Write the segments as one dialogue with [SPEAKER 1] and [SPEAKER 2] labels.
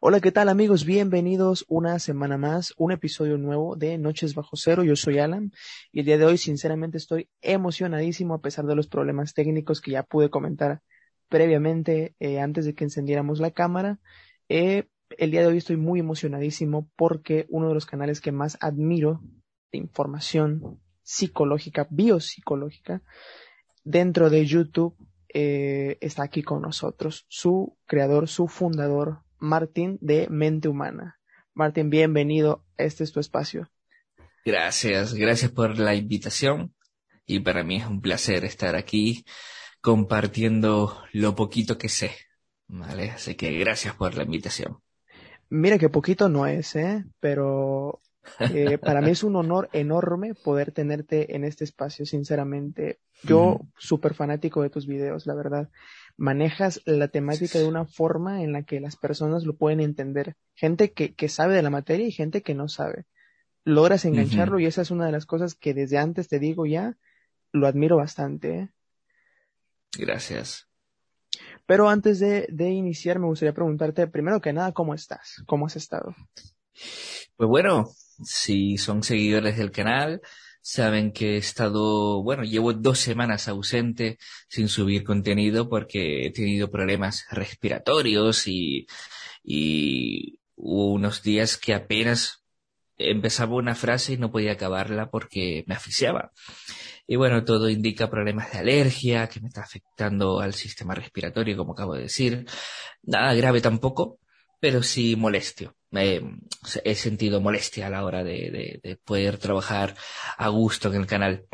[SPEAKER 1] Hola, ¿qué tal amigos? Bienvenidos una semana más, un episodio nuevo de Noches Bajo Cero. Yo soy Alan y el día de hoy sinceramente estoy emocionadísimo a pesar de los problemas técnicos que ya pude comentar previamente, eh, antes de que encendiéramos la cámara. Eh, el día de hoy estoy muy emocionadísimo porque uno de los canales que más admiro de información psicológica, biopsicológica, dentro de YouTube, eh, está aquí con nosotros. Su creador, su fundador, Martín de Mente Humana. Martín, bienvenido. Este es tu espacio.
[SPEAKER 2] Gracias, gracias por la invitación y para mí es un placer estar aquí compartiendo lo poquito que sé. ¿Vale? Así que gracias por la invitación.
[SPEAKER 1] Mira que poquito no es, ¿eh? Pero eh, para mí es un honor enorme poder tenerte en este espacio, sinceramente. Yo, súper fanático de tus videos, la verdad. Manejas la temática de una forma en la que las personas lo pueden entender. Gente que, que sabe de la materia y gente que no sabe. Logras engancharlo y esa es una de las cosas que desde antes te digo ya, lo admiro bastante. ¿eh?
[SPEAKER 2] Gracias.
[SPEAKER 1] Pero antes de, de, iniciar, me gustaría preguntarte, primero que nada, ¿cómo estás? ¿Cómo has estado?
[SPEAKER 2] Pues bueno, si son seguidores del canal, saben que he estado, bueno, llevo dos semanas ausente sin subir contenido porque he tenido problemas respiratorios y, y hubo unos días que apenas empezaba una frase y no podía acabarla porque me asfixiaba. Y bueno, todo indica problemas de alergia que me está afectando al sistema respiratorio, como acabo de decir. Nada grave tampoco, pero sí molestio. Eh, he sentido molestia a la hora de, de, de, poder trabajar a gusto en el canal.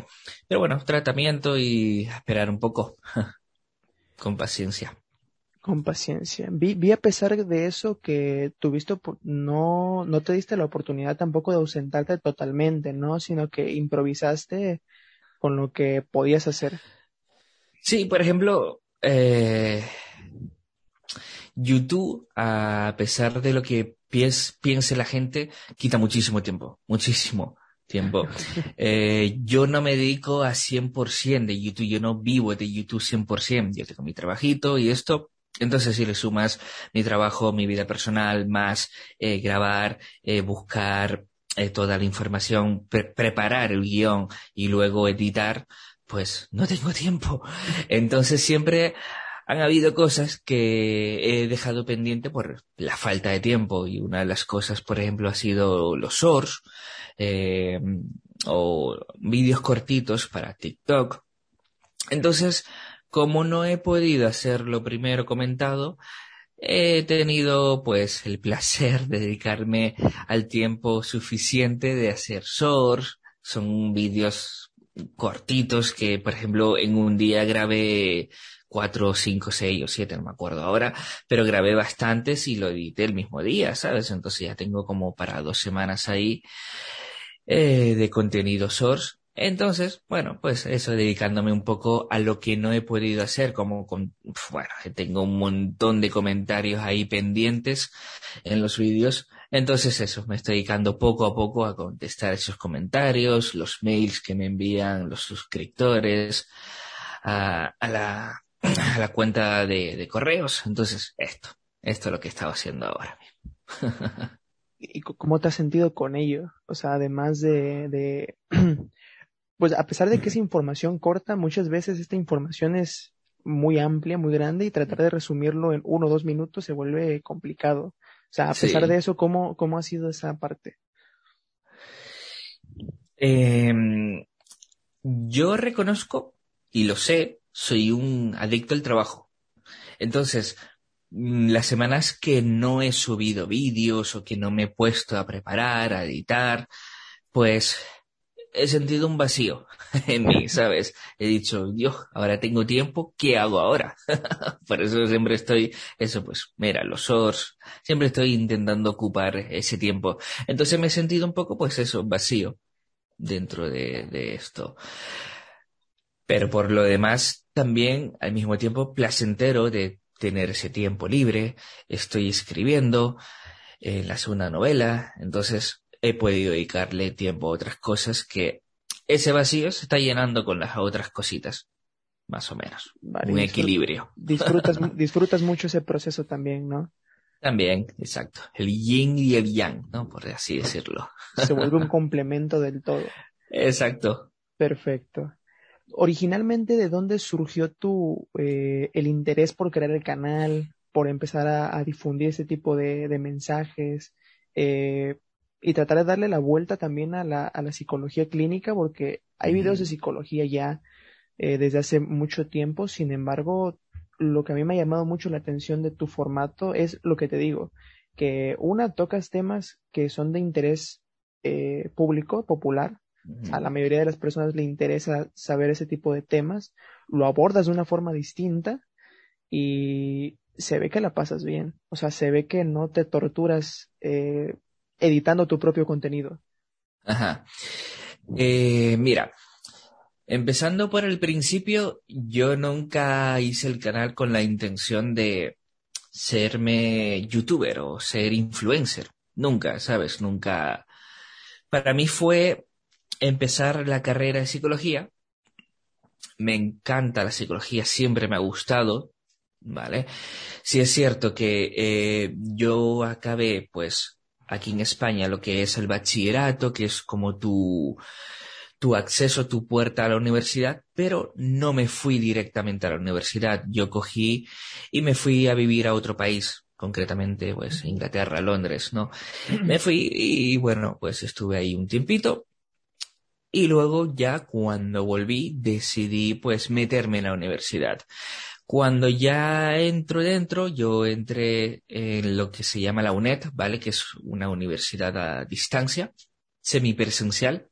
[SPEAKER 2] Pero bueno, tratamiento y esperar un poco. Con paciencia.
[SPEAKER 1] Con paciencia. Vi, vi a pesar de eso que tuviste, no, no te diste la oportunidad tampoco de ausentarte totalmente, ¿no? Sino que improvisaste con lo que podías hacer.
[SPEAKER 2] Sí, por ejemplo, eh, YouTube, a pesar de lo que pies, piense la gente, quita muchísimo tiempo, muchísimo tiempo. Eh, yo no me dedico a 100% de YouTube, yo no vivo de YouTube 100%, yo tengo mi trabajito y esto. Entonces, si le sumas mi trabajo, mi vida personal, más eh, grabar, eh, buscar toda la información, pre preparar el guion y luego editar, pues no tengo tiempo. Entonces siempre han habido cosas que he dejado pendiente por la falta de tiempo y una de las cosas, por ejemplo, ha sido los shorts eh, o vídeos cortitos para TikTok. Entonces, como no he podido hacer lo primero comentado, he tenido pues el placer de dedicarme al tiempo suficiente de hacer shorts. Son vídeos cortitos que, por ejemplo, en un día grabé cuatro, cinco, seis o siete, no me acuerdo ahora, pero grabé bastantes y lo edité el mismo día, ¿sabes? Entonces ya tengo como para dos semanas ahí eh, de contenido source. Entonces, bueno, pues eso, dedicándome un poco a lo que no he podido hacer, como con, bueno, tengo un montón de comentarios ahí pendientes en los vídeos. Entonces eso, me estoy dedicando poco a poco a contestar esos comentarios, los mails que me envían los suscriptores, a, a la, a la cuenta de, de, correos. Entonces, esto, esto es lo que estaba haciendo ahora mismo.
[SPEAKER 1] ¿Y cómo te has sentido con ello? O sea, además de, de, pues a pesar de que es información corta, muchas veces esta información es muy amplia, muy grande y tratar de resumirlo en uno o dos minutos se vuelve complicado. O sea, a pesar sí. de eso, ¿cómo, ¿cómo ha sido esa parte?
[SPEAKER 2] Eh, yo reconozco y lo sé, soy un adicto al trabajo. Entonces, mm, las semanas que no he subido vídeos o que no me he puesto a preparar, a editar, pues he sentido un vacío en mí, ¿sabes? He dicho, Dios, ahora tengo tiempo, ¿qué hago ahora? Por eso siempre estoy, eso pues, mira, los shorts, siempre estoy intentando ocupar ese tiempo. Entonces me he sentido un poco, pues eso, vacío dentro de, de esto. Pero por lo demás, también al mismo tiempo placentero de tener ese tiempo libre, estoy escribiendo en la segunda novela, entonces he podido dedicarle tiempo a otras cosas que ese vacío se está llenando con las otras cositas, más o menos. un equilibrio.
[SPEAKER 1] Disfrutas, disfrutas mucho ese proceso también, ¿no?
[SPEAKER 2] También, exacto. El yin y el yang, ¿no? Por así decirlo.
[SPEAKER 1] Se vuelve un complemento del todo.
[SPEAKER 2] Exacto.
[SPEAKER 1] Perfecto. Originalmente, ¿de dónde surgió tu, eh, el interés por crear el canal, por empezar a, difundir ese tipo de, mensajes? Eh, y tratar de darle la vuelta también a la, a la psicología clínica, porque hay videos de psicología ya eh, desde hace mucho tiempo, sin embargo, lo que a mí me ha llamado mucho la atención de tu formato es lo que te digo, que una tocas temas que son de interés eh, público, popular, a la mayoría de las personas le interesa saber ese tipo de temas, lo abordas de una forma distinta y se ve que la pasas bien, o sea, se ve que no te torturas eh, editando tu propio contenido?
[SPEAKER 2] Ajá. Eh, mira, empezando por el principio, yo nunca hice el canal con la intención de serme youtuber o ser influencer. Nunca, ¿sabes? Nunca. Para mí fue empezar la carrera de psicología. Me encanta la psicología, siempre me ha gustado, ¿vale? Sí es cierto que eh, yo acabé, pues, aquí en España lo que es el bachillerato, que es como tu, tu acceso, tu puerta a la universidad, pero no me fui directamente a la universidad. Yo cogí y me fui a vivir a otro país, concretamente pues Inglaterra, Londres, ¿no? Me fui y bueno, pues estuve ahí un tiempito. Y luego ya cuando volví decidí pues meterme en la universidad. Cuando ya entro dentro, yo entré en lo que se llama la UNED, ¿vale? Que es una universidad a distancia, semipresencial.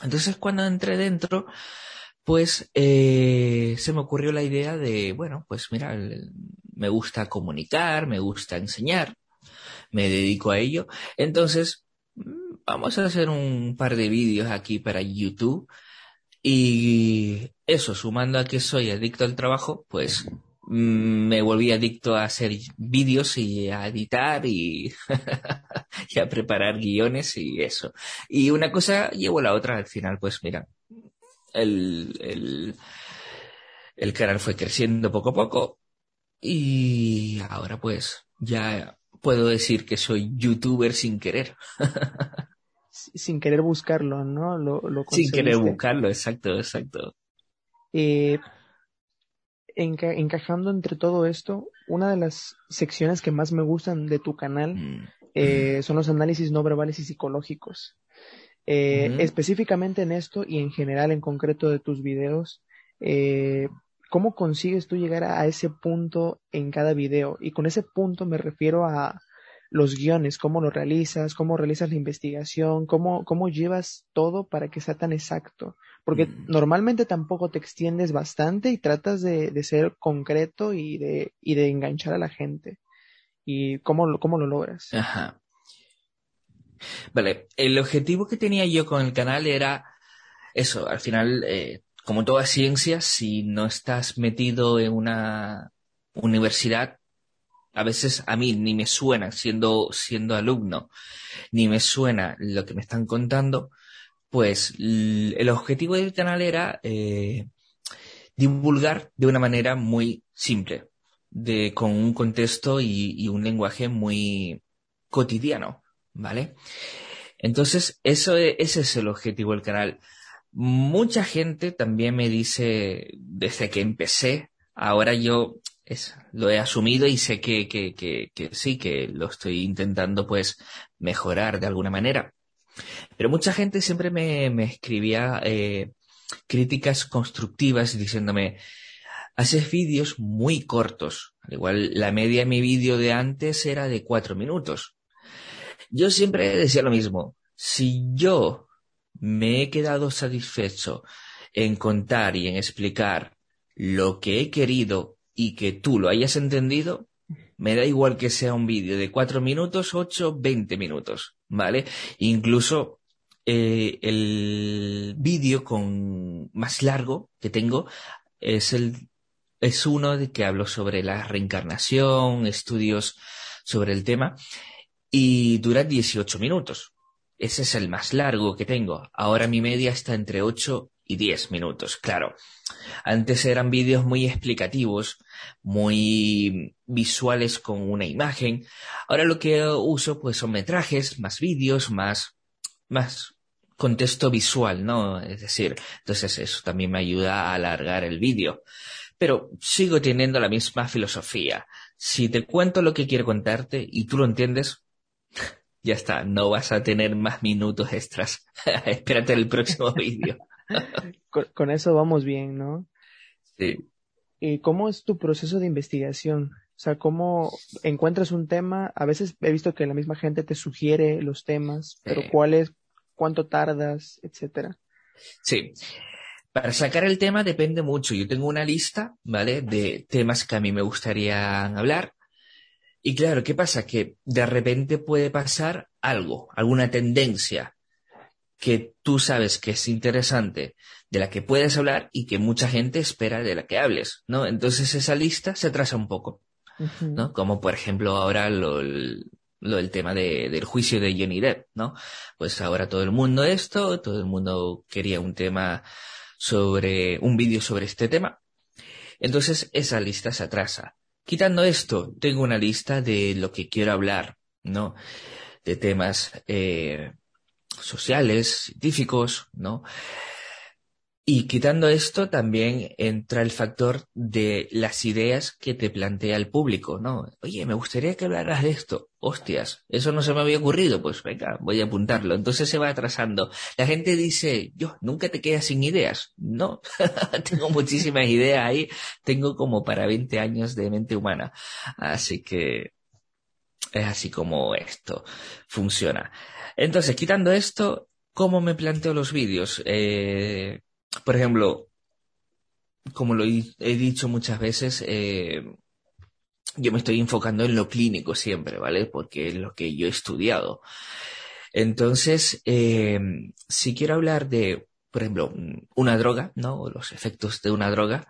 [SPEAKER 2] Entonces, cuando entré dentro, pues eh, se me ocurrió la idea de, bueno, pues mira, me gusta comunicar, me gusta enseñar, me dedico a ello. Entonces, vamos a hacer un par de vídeos aquí para YouTube y eso, sumando a que soy adicto al trabajo, pues mm, me volví adicto a hacer vídeos y a editar y, a preparar guiones y eso. Y una cosa llevó a la otra, al final, pues mira, el, el, el canal fue creciendo poco a poco y ahora pues ya puedo decir que soy youtuber sin querer.
[SPEAKER 1] sin querer buscarlo, ¿no? Lo, lo
[SPEAKER 2] sin querer buscarlo, exacto, exacto.
[SPEAKER 1] Eh, encajando entre todo esto, una de las secciones que más me gustan de tu canal mm. eh, son los análisis no verbales y psicológicos. Eh, específicamente en esto y en general, en concreto de tus videos, ¿cómo consigues tú llegar a ese punto en cada video? Y con ese punto me refiero a los guiones, cómo lo realizas, cómo realizas la investigación, cómo, cómo llevas todo para que sea tan exacto. Porque mm. normalmente tampoco te extiendes bastante y tratas de, de, ser concreto y de, y de enganchar a la gente. ¿Y cómo, cómo lo logras?
[SPEAKER 2] Ajá. Vale, el objetivo que tenía yo con el canal era eso, al final, eh, como toda ciencia, si no estás metido en una universidad, a veces a mí ni me suena siendo, siendo alumno, ni me suena lo que me están contando, pues el objetivo del canal era eh, divulgar de una manera muy simple, de, con un contexto y, un lenguaje muy cotidiano, ¿vale? Entonces, eso, e, ese es el objetivo del canal. Mucha gente también me dice, desde que empecé, ahora yo lo he asumido y sé que, que, que, que, sí, que lo estoy intentando pues mejorar de alguna manera. Pero mucha gente siempre me, me escribía eh, críticas constructivas diciéndome, haces vídeos muy cortos. Al igual, la media de mi vídeo de antes era de cuatro minutos. Yo siempre decía lo mismo. Si yo me he quedado satisfecho en contar y en explicar lo que he querido y que tú lo hayas entendido, me da igual que sea un vídeo de cuatro minutos, ocho, veinte minutos, ¿vale? Incluso eh, el vídeo con más largo que tengo es el es uno de que hablo sobre la reencarnación, estudios sobre el tema y dura 18 minutos. Ese es el más largo que tengo. Ahora mi media está entre 8 y 10 minutos, claro. Antes eran vídeos muy explicativos, muy visuales con una imagen. Ahora lo que uso pues son metrajes, más vídeos, más, más contexto visual, ¿no? Es decir, entonces eso también me ayuda a alargar el vídeo. Pero sigo teniendo la misma filosofía. Si te cuento lo que quiero contarte y tú lo entiendes, ya está, no vas a tener más minutos extras. Espérate el próximo vídeo.
[SPEAKER 1] con, eso vamos bien, ¿no?
[SPEAKER 2] Sí.
[SPEAKER 1] ¿Y cómo es tu proceso de investigación? O sea, ¿cómo encuentras un tema? A veces he visto que la misma gente te sugiere los temas, pero ¿cuál es, cuánto tardas, etcétera?
[SPEAKER 2] Sí. Para sacar el tema depende mucho. Yo tengo una lista, ¿vale? De temas que a mí me gustaría hablar. Y claro, ¿qué pasa? Que de repente puede pasar algo, alguna tendencia que tú sabes que es interesante, de la que puedes hablar y que mucha gente espera de la que hables, ¿no? Entonces esa lista se atrasa un poco, ¿no? Como por ejemplo ahora lo, lo del tema de, del juicio de Johnny Depp, ¿no? Pues ahora todo el mundo esto, todo el mundo quería un tema sobre, un vídeo sobre este tema. Entonces esa lista se atrasa. Quitando esto, tengo una lista de lo que quiero hablar, ¿no? De temas eh, sociales, científicos, ¿no? Y quitando esto, también entra el factor de las ideas que te plantea el público, ¿no? Oye, me gustaría que hablaras de esto. Hostias, eso no se me había ocurrido. Pues venga, voy a apuntarlo. Entonces se va atrasando. La gente dice, yo, nunca te quedas sin ideas. No, tengo muchísimas ideas ahí. Tengo como para 20 años de mente humana. Así que es así como esto funciona. Entonces, quitando esto, ¿cómo me planteo los vídeos? Eh, por ejemplo, como lo he dicho muchas veces, eh, yo me estoy enfocando en lo clínico siempre, ¿vale? Porque es lo que yo he estudiado. Entonces, eh, si quiero hablar de, por ejemplo, una droga, ¿no? O los efectos de una droga,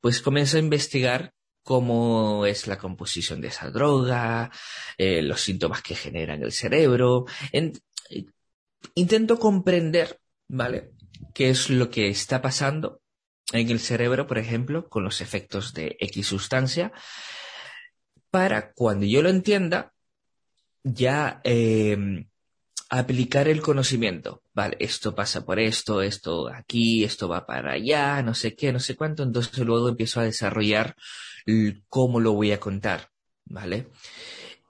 [SPEAKER 2] pues comienzo a investigar cómo es la composición de esa droga, eh, los síntomas que generan el cerebro. intento comprender, ¿vale? qué es lo que está pasando en el cerebro, por ejemplo, con los efectos de X sustancia, para cuando yo lo entienda, ya em, aplicar el conocimiento. Vale, esto pasa por esto, esto aquí, esto va para allá, no sé qué, no sé cuánto. Entonces luego empiezo a desarrollar cómo lo voy a contar. ¿Vale?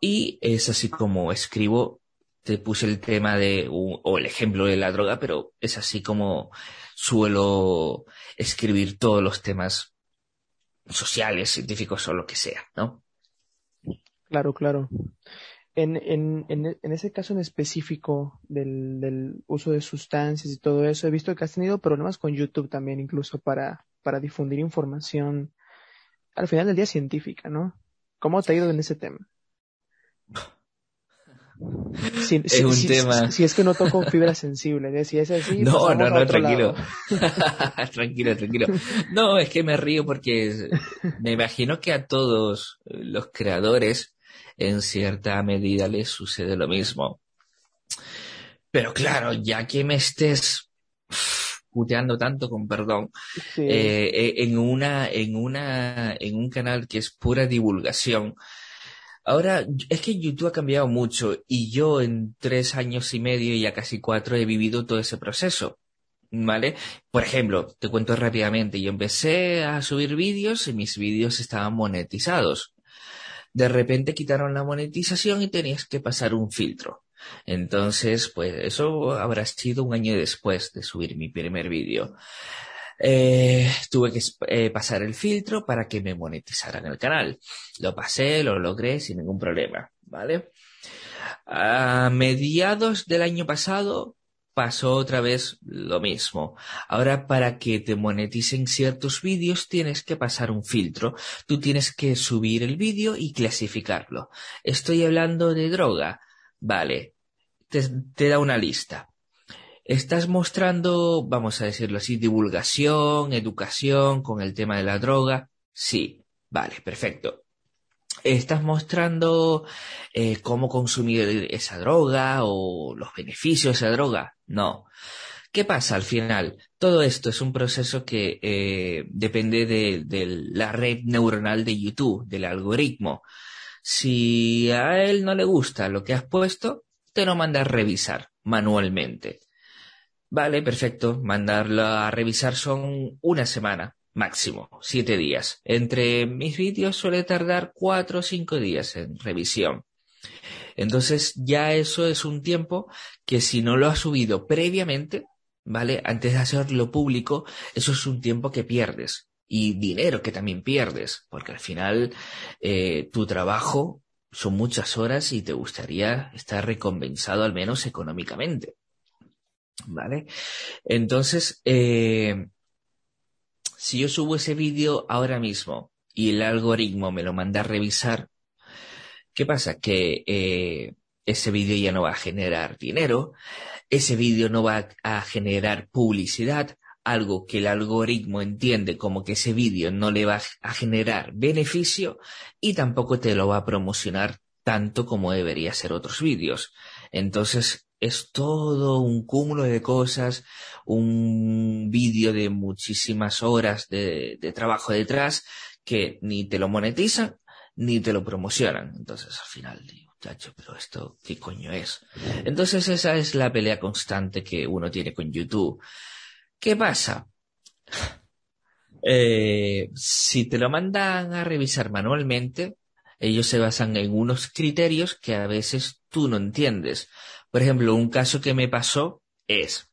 [SPEAKER 2] Y es así como escribo te puse el tema de, o el ejemplo de la droga, pero es así como suelo escribir todos los temas sociales, científicos o lo que sea, ¿no?
[SPEAKER 1] Claro, claro. En, en, en, ese caso en específico del, del, uso de sustancias y todo eso, he visto que has tenido problemas con YouTube también, incluso para, para difundir información al final del día científica, ¿no? ¿Cómo te ha ido en ese tema?
[SPEAKER 2] Si, es un tema.
[SPEAKER 1] Si, es que no toco fibra sensible, si es así.
[SPEAKER 2] No, pues no, no, tranquilo. tranquilo, tranquilo. No, es que me río porque me imagino que a todos los creadores en cierta medida les sucede lo mismo. Pero claro, ya que me estés puteando tanto con perdón eh, eh, en una en una en un canal que es pura divulgación Ahora, es que YouTube ha cambiado mucho y yo en tres años y medio, y ya casi cuatro, he vivido todo ese proceso. ¿Vale? Por ejemplo, te cuento rápidamente, yo empecé a subir vídeos y mis vídeos estaban monetizados. De repente quitaron la monetización y tenías que pasar un filtro. Entonces, pues eso habrá sido un año después de subir mi primer vídeo. Eh, tuve que eh, pasar el filtro para que me monetizaran el canal. Lo pasé, lo logré sin ningún problema, ¿vale? A mediados del año pasado pasó otra vez lo mismo. Ahora para que te moneticen ciertos vídeos tienes que pasar un filtro. Tú tienes que subir el vídeo y clasificarlo. Estoy hablando de droga. Vale. Te, da una lista. Estás mostrando, vamos a decirlo así, divulgación, educación con el tema de la droga. Sí. Vale, perfecto. ¿Estás mostrando eh, cómo consumir esa droga o los beneficios de esa droga? No. ¿Qué pasa al final? Todo esto es un proceso que eh, depende de, de, la red neuronal de YouTube, del algoritmo. Si a él no le gusta lo que has puesto, te lo manda a revisar manualmente. Vale, perfecto. Mandarlo a revisar son una semana máximo, siete días. Entre mis vídeos suele tardar cuatro o cinco días en revisión. Entonces ya eso es un tiempo que si no lo has subido previamente, ¿vale? Antes de hacerlo público, eso es un tiempo que pierdes y dinero que también pierdes, porque al final eh, tu trabajo son muchas horas y te gustaría estar recompensado al menos económicamente. ¿Vale? Entonces, eh, si yo subo ese vídeo ahora mismo y el algoritmo me lo manda a revisar, ¿qué pasa? Que eh, ese vídeo ya no va a generar dinero, ese vídeo no va a generar publicidad, algo que el algoritmo entiende como que ese vídeo no le va a generar beneficio y tampoco te lo va a promocionar tanto como debería ser otros vídeos. Entonces, es todo un cúmulo de cosas, un vídeo de muchísimas horas de, trabajo detrás que ni te lo monetizan ni te lo promocionan. Entonces al final digo, muchacho, pero esto qué coño es. Entonces esa es la pelea constante que uno tiene con YouTube. ¿Qué pasa? Eh, si te lo mandan a revisar manualmente, ellos se basan en unos criterios que a veces tú no entiendes. Por ejemplo, un caso que me pasó es,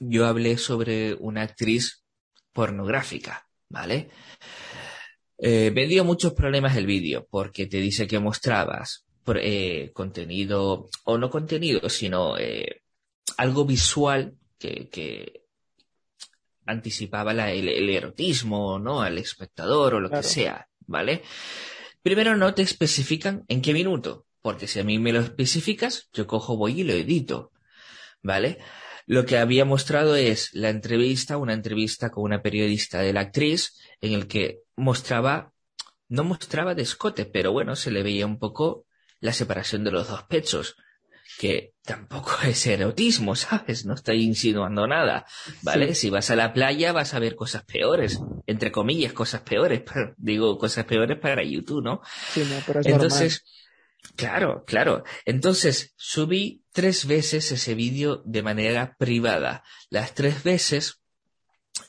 [SPEAKER 2] yo hablé sobre una actriz pornográfica, ¿vale? Eh, me dio muchos problemas el vídeo porque te dice que mostrabas eh, contenido, o no contenido, sino eh, algo visual que, anticipaba el, erotismo, ¿no? Al espectador o lo que sea, ¿vale? Primero no te especifican en qué minuto. Porque si a mí me lo especificas, yo cojo, voy y lo edito. ¿Vale? Lo que había mostrado es la entrevista, una entrevista con una periodista de la actriz, en el que mostraba, no mostraba de escote, pero bueno, se le veía un poco la separación de los dos pechos, que tampoco es erotismo, ¿sabes? No estoy insinuando nada, ¿vale? Si vas a la playa vas a ver cosas peores, entre comillas, cosas peores, pero, digo cosas peores para YouTube, ¿no?
[SPEAKER 1] Sí, no pero es
[SPEAKER 2] Entonces, Claro, claro. Entonces, subí tres veces ese vídeo de manera privada. Las tres veces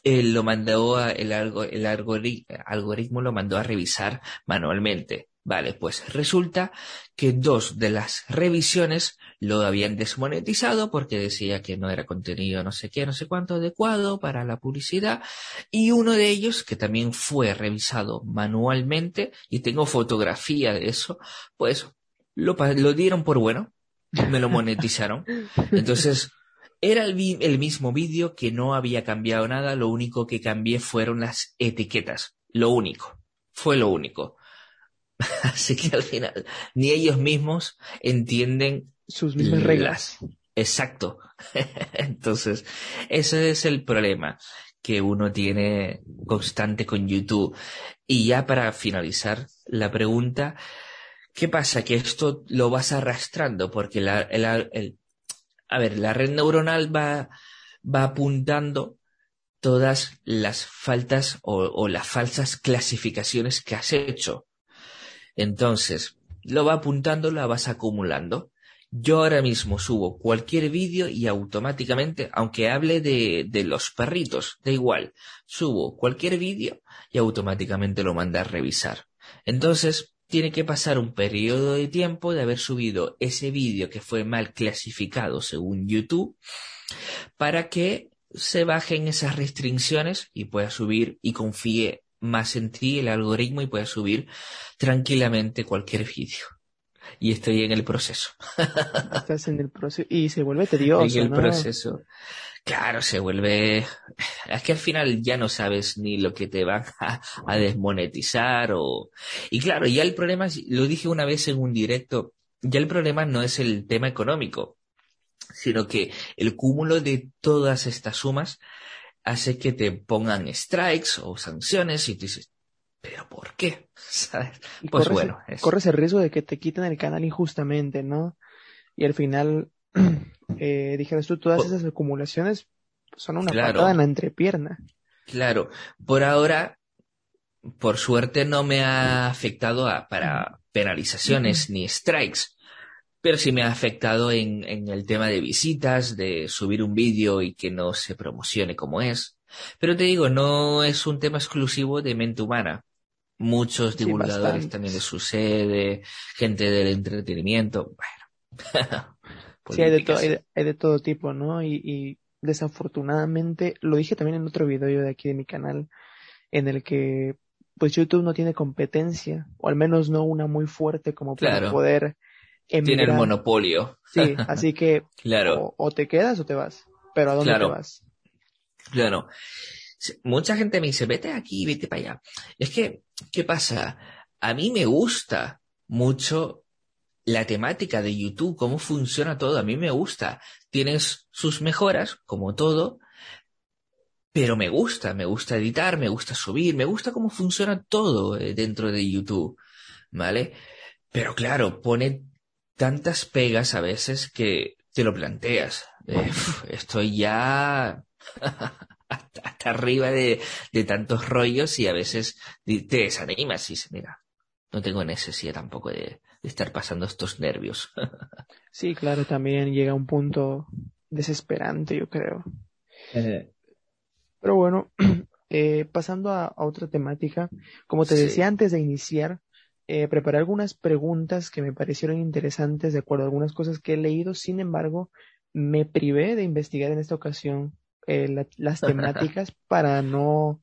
[SPEAKER 2] eh, lo mandó a, el, el algoritmo lo mandó a revisar manualmente. Vale, pues resulta que dos de las revisiones lo habían desmonetizado porque decía que no era contenido no sé qué, no sé cuánto adecuado para la publicidad y uno de ellos que también fue revisado manualmente y tengo fotografía de eso, pues lo, lo dieron por bueno, me lo monetizaron. Entonces, era el, el mismo vídeo que no había cambiado nada, lo único que cambié fueron las etiquetas. Lo único. Fue lo único. Así que al final, ni ellos mismos entienden
[SPEAKER 1] sus mismas reglas.
[SPEAKER 2] Exacto. Entonces, ese es el problema que uno tiene constante con YouTube. Y ya para finalizar la pregunta, ¿Qué pasa? Que esto lo vas arrastrando porque la, el, a ver, la red neuronal va, va apuntando todas las faltas o, o, las falsas clasificaciones que has hecho. Entonces, lo va apuntando, la vas acumulando. Yo ahora mismo subo cualquier vídeo y automáticamente, aunque hable de, de los perritos, da igual, subo cualquier vídeo y automáticamente lo manda a revisar. Entonces, tiene que pasar un periodo de tiempo de haber subido ese vídeo que fue mal clasificado según YouTube para que se bajen esas restricciones y pueda subir y confíe más en ti el algoritmo y pueda subir tranquilamente cualquier vídeo. y estoy en el proceso.
[SPEAKER 1] Estás en el proceso y se vuelve tedioso.
[SPEAKER 2] en el
[SPEAKER 1] ¿no?
[SPEAKER 2] proceso. Claro, se vuelve... Es que al final ya no sabes ni lo que te van a, a desmonetizar o... Y claro, ya el problema, lo dije una vez en un directo, ya el problema no es el tema económico, sino que el cúmulo de todas estas sumas hace que te pongan strikes o sanciones y tú dices, ¿pero por qué? ¿Sabes? Pues
[SPEAKER 1] corres,
[SPEAKER 2] bueno, es-
[SPEAKER 1] corres el riesgo de que te quiten el canal injustamente, ¿no? Y al final, eh, dijeras tú, todas esas acumulaciones son una
[SPEAKER 2] Claro.
[SPEAKER 1] patada en la entrepierna.
[SPEAKER 2] Claro, por ahora, por suerte no me ha afectado a- para penalizaciones ni strikes, pero sí me ha afectado en, en el tema de visitas, de subir un vídeo y que no se promocione como es. Pero te digo, no es un tema exclusivo de mente humana. Muchos divulgadores también les sucede, gente del entretenimiento, bueno.
[SPEAKER 1] Sí, hay de, to- hay, de, hay de todo tipo, ¿no? Y, y desafortunadamente, lo dije también en otro video de aquí de mi canal, en el que pues YouTube no tiene competencia, o al menos no una muy fuerte como para
[SPEAKER 2] Claro.
[SPEAKER 1] poder
[SPEAKER 2] Tiene el
[SPEAKER 1] emigrar.
[SPEAKER 2] monopolio.
[SPEAKER 1] Sí, así que
[SPEAKER 2] Claro.
[SPEAKER 1] o, o te quedas o te vas. Pero ¿a dónde
[SPEAKER 2] Claro.
[SPEAKER 1] te vas?
[SPEAKER 2] Claro. Mucha gente me dice, vete aquí, vete para allá. Es que, ¿qué pasa? A mí me gusta mucho la temática de YouTube, cómo funciona todo. A mí me gusta. Tienes sus mejoras, como todo, pero me gusta. Me gusta editar, me gusta subir, me gusta cómo funciona todo eh, dentro de YouTube. ¿Vale? Pero claro, pone tantas pegas a veces que te lo planteas. Eh, estoy ya hasta, arriba de, de tantos rollos y a veces te desanimas y dices, mira, no tengo necesidad tampoco de, de estar pasando estos nervios.
[SPEAKER 1] Sí, claro, también llega un punto desesperante, yo creo. Pero bueno, eh, pasando a, a otra temática, como te
[SPEAKER 2] Sí.
[SPEAKER 1] decía antes de iniciar, eh, preparé algunas preguntas que me parecieron interesantes de acuerdo a algunas cosas que he leído. Sin embargo, me privé de investigar en esta ocasión eh, la- las temáticas para no...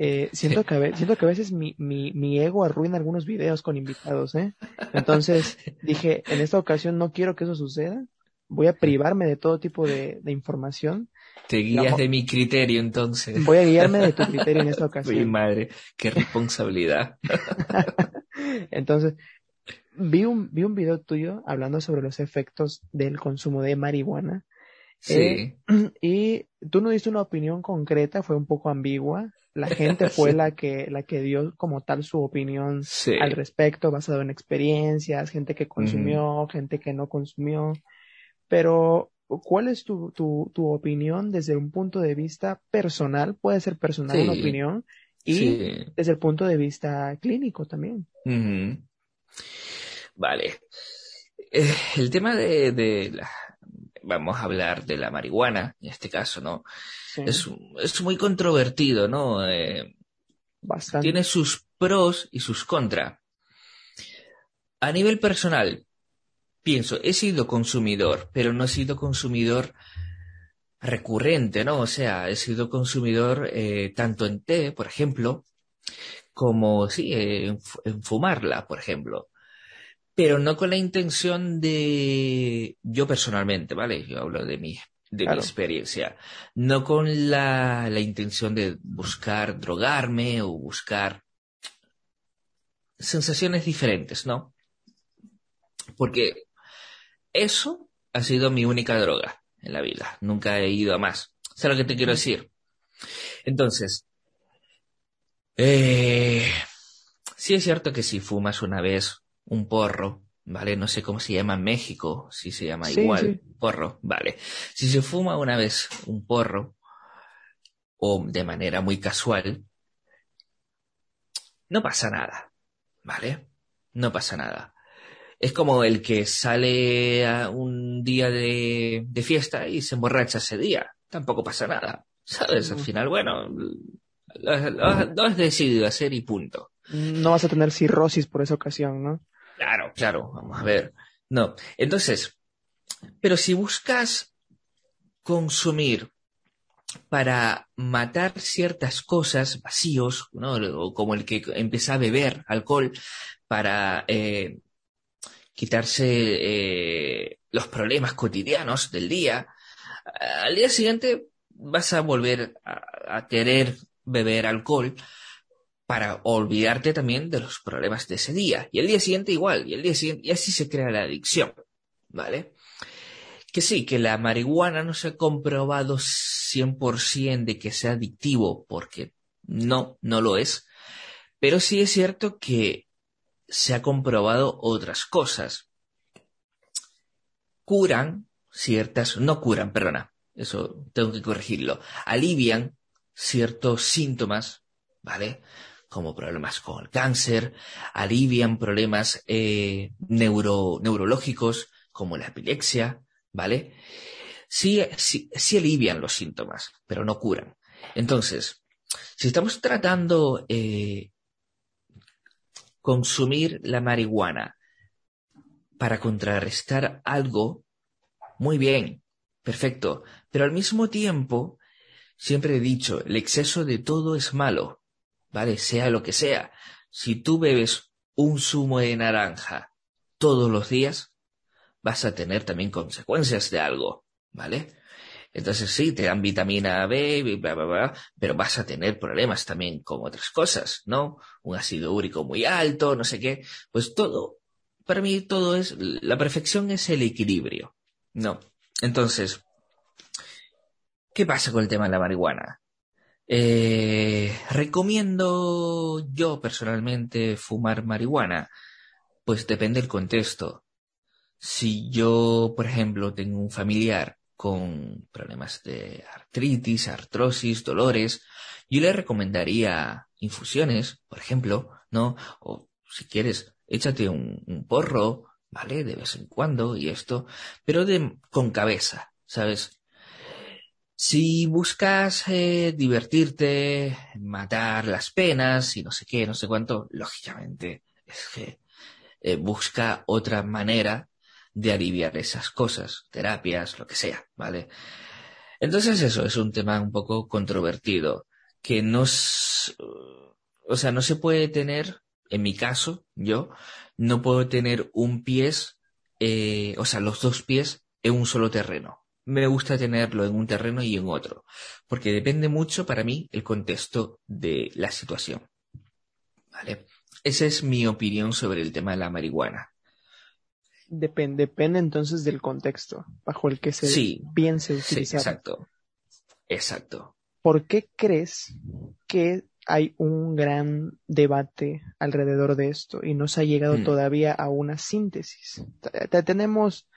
[SPEAKER 1] eh, siento, que a ve- siento que a veces mi, mi, mi ego arruina algunos videos con invitados, ¿eh? Entonces dije, en esta ocasión no quiero que eso suceda. Voy a privarme de todo tipo de, de información.
[SPEAKER 2] Te guías
[SPEAKER 1] Vamos.
[SPEAKER 2] de mi criterio entonces.
[SPEAKER 1] Voy a guiarme de tu criterio en esta
[SPEAKER 2] Mi
[SPEAKER 1] ocasión.
[SPEAKER 2] madre, qué responsabilidad.
[SPEAKER 1] Entonces, vi un, vi un video tuyo hablando sobre los efectos del consumo de marihuana
[SPEAKER 2] Sí,
[SPEAKER 1] y tú no diste una opinión concreta, fue un poco ambigua. La gente fue
[SPEAKER 2] Sí.
[SPEAKER 1] la que, la que dio como tal su opinión
[SPEAKER 2] sí.
[SPEAKER 1] al respecto, basado en experiencias, gente que consumió, gente que no consumió. Pero, ¿cuál es tu, tu, tu opinión desde un punto de vista personal? Puede ser personal
[SPEAKER 2] Sí.
[SPEAKER 1] una opinión y desde el punto de vista clínico también.
[SPEAKER 2] Vale. Eh, el tema de, de la, vamos a hablar de la marihuana, en este caso, ¿no?
[SPEAKER 1] Sí,
[SPEAKER 2] Es, es muy controvertido, ¿no? Eh,
[SPEAKER 1] bastante.
[SPEAKER 2] tiene sus pros y sus contras. A nivel personal, pienso, he sido consumidor, pero no he sido consumidor recurrente, ¿no? O sea, he sido consumidor eh, tanto en té, por ejemplo, como, sí, eh, en fumarla, por ejemplo. Pero no con la intención de, yo personalmente, ¿vale? Yo hablo de mi, de
[SPEAKER 1] Claro.
[SPEAKER 2] mi experiencia. No con la, la intención de buscar drogarme o buscar sensaciones diferentes, ¿no? Porque eso ha sido mi única droga en la vida. Nunca he ido a más. ¿Sabes lo que te quiero decir? Entonces, eh, sí es cierto que si fumas una vez un porro, ¿vale? No sé cómo se llama en México, si se llama
[SPEAKER 1] Sí,
[SPEAKER 2] igual,
[SPEAKER 1] sí.
[SPEAKER 2] porro, ¿vale? Si se fuma una vez un porro, o de manera muy casual, no pasa nada, ¿vale? No pasa nada. Es como el que sale a un día de, de fiesta y se emborracha ese día. Tampoco pasa nada, ¿sabes? Al
[SPEAKER 1] No.
[SPEAKER 2] final, bueno, lo, lo- lo has decidido hacer y punto.
[SPEAKER 1] No vas a tener cirrosis por esa ocasión, ¿no?
[SPEAKER 2] Claro, claro, vamos a ver. No, entonces, pero si buscas consumir para matar ciertas cosas, vacíos, ¿no? Como el que empieza a beber alcohol para eh, quitarse eh, los problemas cotidianos del día, al día siguiente vas a volver a, querer beber alcohol para olvidarte también de los problemas de ese día. Y el día siguiente igual, y el día siguiente, y así se crea la adicción, ¿vale? Que sí, que la marihuana no se ha comprobado 100% de que sea adictivo, porque no, no lo es. Pero sí es cierto que se ha comprobado otras cosas. Curan ciertas, no curan, perdona, eso tengo que corregirlo, alivian ciertos síntomas, ¿vale? Como problemas con el cáncer, alivian problemas eh, neurológicos como la epilepsia, ¿vale? Sí, sí, sí alivian los síntomas, pero no curan. Entonces, si estamos tratando eh, consumir la marihuana para contrarrestar algo, muy bien, perfecto. Pero al mismo tiempo, siempre he dicho, el exceso de todo es malo, ¿vale? Sea lo que sea. Si tú bebes un zumo de naranja todos los días, vas a tener también consecuencias de algo, ¿vale? Entonces sí, te dan vitamina B, bla, bla, bla, pero vas a tener problemas también con otras cosas, ¿no? Un ácido úrico muy alto, no sé qué. Pues todo, para mí todo es, la perfección es el equilibrio, ¿no? Entonces, ¿qué pasa con el tema de la marihuana? Eh, ¿Recomiendo yo personalmente fumar marihuana? Pues depende del contexto. Si yo, por ejemplo, tengo un familiar con problemas de artritis, artrosis, dolores, yo le recomendaría infusiones, por ejemplo, ¿no? O si quieres, échate un, porro, ¿vale? De vez en cuando y esto, pero de, con cabeza, ¿sabes? Si buscas eh, divertirte, matar las penas y no sé qué, no sé cuánto, lógicamente es que eh, busca otra manera de aliviar esas cosas, terapias, lo que sea, ¿vale? Entonces eso es un tema un poco controvertido, que no o sea, no se puede tener, en mi caso, yo, no puedo tener un pies, eh, o sea, los dos pies en un solo terreno. Me gusta tenerlo en un terreno y en otro, porque depende mucho para mí el contexto de la situación. ¿Vale? Esa es mi opinión sobre el tema de la marihuana.
[SPEAKER 1] Depende, depende entonces del contexto bajo el que se sí, piense utilizar.
[SPEAKER 2] Sí, exacto. Exacto.
[SPEAKER 1] ¿Por qué crees que hay un gran debate alrededor de esto y no se ha llegado hmm. todavía a una síntesis? Tenemos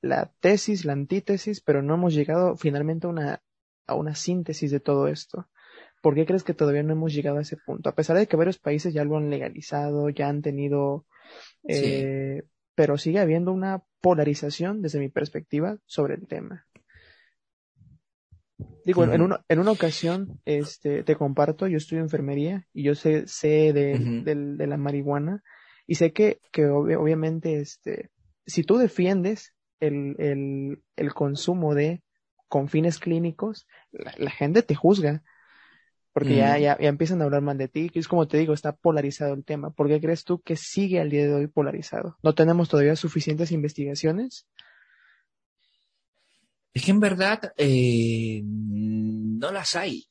[SPEAKER 1] la tesis, la antítesis, pero no hemos llegado finalmente a una, a una síntesis de todo esto. ¿Por qué crees que todavía no hemos llegado a ese punto? A pesar de que varios países ya lo han legalizado, ya han tenido eh, pero sigue habiendo una polarización desde mi perspectiva sobre el tema. Digo, en, una, en una ocasión, este, te comparto, yo estudio enfermería y yo sé, sé de, de, la marihuana y sé que, que obviamente, este, si tú defiendes el, el, el consumo de con fines clínicos, la gente te juzga porque ya, ya, ya, empiezan a hablar mal de ti, que es como te digo, está polarizado el tema. ¿Por qué crees tú que sigue al día de hoy polarizado? ¿No tenemos todavía suficientes investigaciones?
[SPEAKER 2] Es que en verdad eh, no las hay.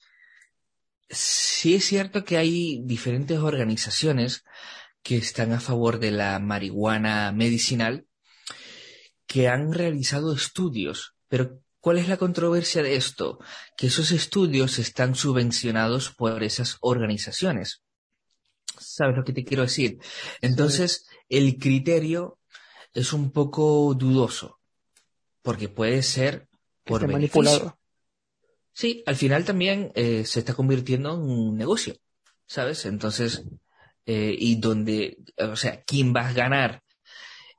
[SPEAKER 2] Sí es cierto que hay diferentes organizaciones que están a favor de la marihuana medicinal que han realizado estudios, pero ¿Cuál es la controversia de esto? Que esos estudios están subvencionados por esas organizaciones. ¿Sabes lo que te quiero decir? Entonces, el criterio es un poco dudoso, porque puede ser por manipulado. Sí, al final también eh, se está convirtiendo en un negocio, ¿sabes? Entonces, eh, y donde, o sea, quién va a ganar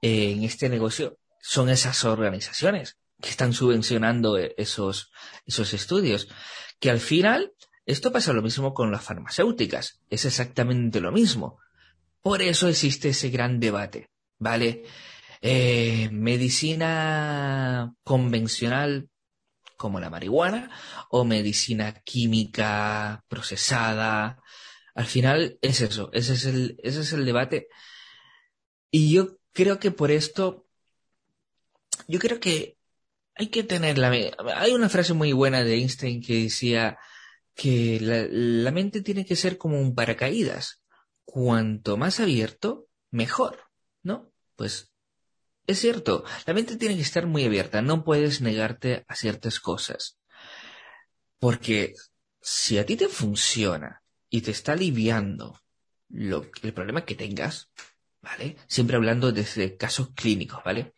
[SPEAKER 2] eh, en este negocio son esas organizaciones que están subvencionando e-, esos, esos estudios. Que al final, esto pasa lo mismo con las farmacéuticas. Es exactamente lo mismo. Por eso existe ese gran debate, ¿vale? Eh, medicina convencional como la marihuana o medicina química procesada. Al final es eso, ese es el, ese es el debate. Y yo creo que por esto, yo creo que hay que tener la... Hay una frase muy buena de Einstein que decía que la, la mente tiene que ser como un paracaídas. Cuanto más abierto, mejor, ¿no? Pues es cierto, la mente tiene que estar muy abierta, no puedes negarte a ciertas cosas. Porque si a ti te funciona y te está aliviando lo, el problema que tengas, ¿vale? Siempre hablando desde casos clínicos, ¿vale?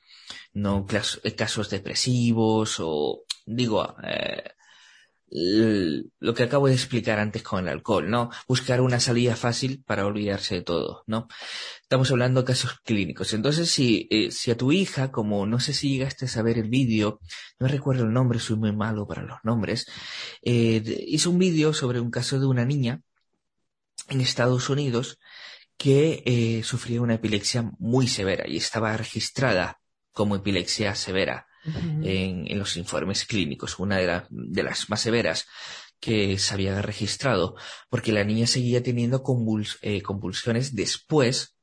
[SPEAKER 2] No casos depresivos o, digo, eh, lo que acabo de explicar antes con el alcohol, ¿no? Buscar una salida fácil para olvidarse de todo, ¿no? Estamos hablando de casos clínicos. Entonces, si, eh, si a tu hija, como no sé si llegaste a saber el vídeo, no recuerdo el nombre, soy muy malo para los nombres, eh, hizo un vídeo sobre un caso de una niña en Estados Unidos que eh, sufría una epilepsia muy severa y estaba registrada como epilepsia severa en, los informes clínicos, una de, de, las más severas que se había registrado, porque la niña seguía teniendo eh, convulsiones después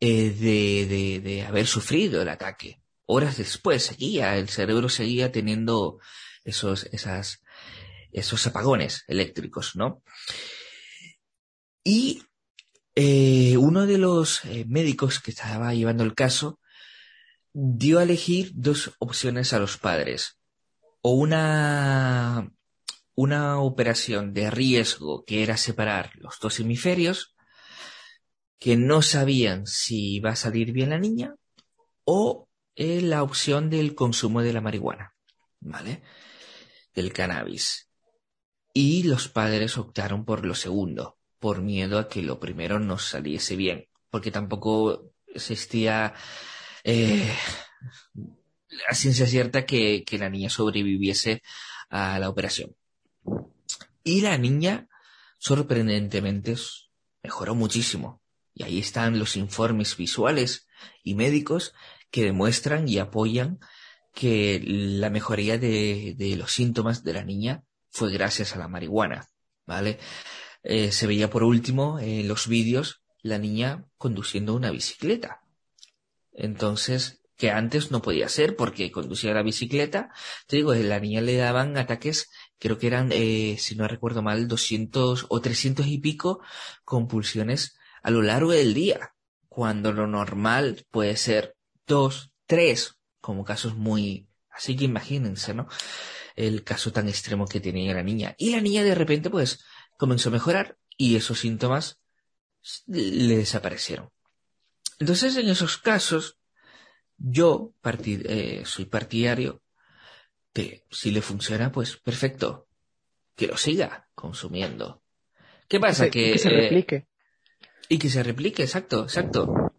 [SPEAKER 2] eh, de, de, de, haber sufrido el ataque. Horas después seguía, el cerebro seguía teniendo esos, esas, esos apagones eléctricos, ¿no? Y eh, uno de los médicos que estaba llevando el caso dio a elegir dos opciones a los padres. O una, una operación de riesgo que era separar los dos hemisferios, que no sabían si iba a salir bien la niña, o eh, la opción del consumo de la marihuana, ¿vale? Del cannabis. Y los padres optaron por lo segundo, por miedo a que lo primero no saliese bien, porque tampoco existía eh, la ciencia cierta que, que la niña sobreviviese a la operación. Y la niña, sorprendentemente, mejoró muchísimo. Y ahí están los informes visuales y médicos que demuestran y apoyan que la mejoría de, de los síntomas de la niña fue gracias a la marihuana, ¿vale? Eh, se veía por último en los vídeos la niña conduciendo una bicicleta. Entonces, que antes no podía ser porque conducía la bicicleta. Te digo, la niña le daban ataques, creo que eran, eh, si no recuerdo mal, 200 o 300 y pico compulsiones a lo largo del día, cuando lo normal puede ser dos, tres, como casos muy... Así que imagínense, ¿no? El caso tan extremo que tenía la niña. Y la niña de repente, pues, comenzó a mejorar y esos síntomas le desaparecieron. Entonces, en esos casos, yo eh, soy partidario que si le funciona, pues perfecto, que lo siga consumiendo. ¿Qué pasa?
[SPEAKER 1] Que, que, se eh, replique.
[SPEAKER 2] y que se replique, exacto, exacto.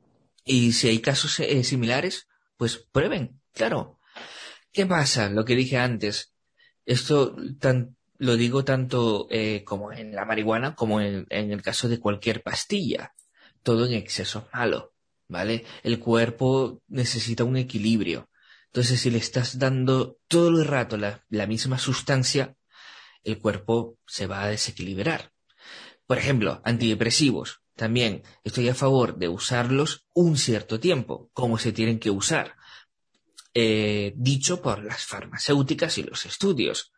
[SPEAKER 2] Y si hay casos eh, similares, pues prueben, claro. ¿Qué pasa? Lo que dije antes, esto tan, lo digo tanto como en la marihuana como en, en el caso de cualquier pastilla. Todo en exceso es malo. ¿Vale? El cuerpo necesita un equilibrio. Entonces, si le estás dando todo el rato la, la misma sustancia, el cuerpo se va a desequilibrar. Por ejemplo, antidepresivos. También estoy a favor de usarlos un cierto tiempo, como se tienen que usar. Eh, dicho por las farmacéuticas y los estudios.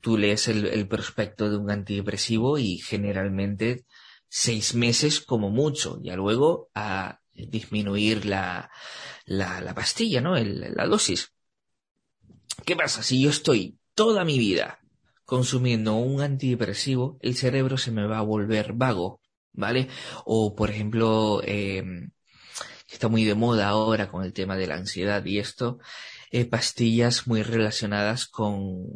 [SPEAKER 2] Tú lees el, prospecto de un antidepresivo y generalmente seis meses como mucho, ya luego disminuir la, la, la pastilla, ¿no? El, la dosis. ¿Qué pasa? Si yo estoy toda mi vida consumiendo un antidepresivo, el cerebro se me va a volver vago, ¿vale? O, por ejemplo, eh, está muy de moda ahora con el tema de la ansiedad y esto, eh, pastillas muy relacionadas con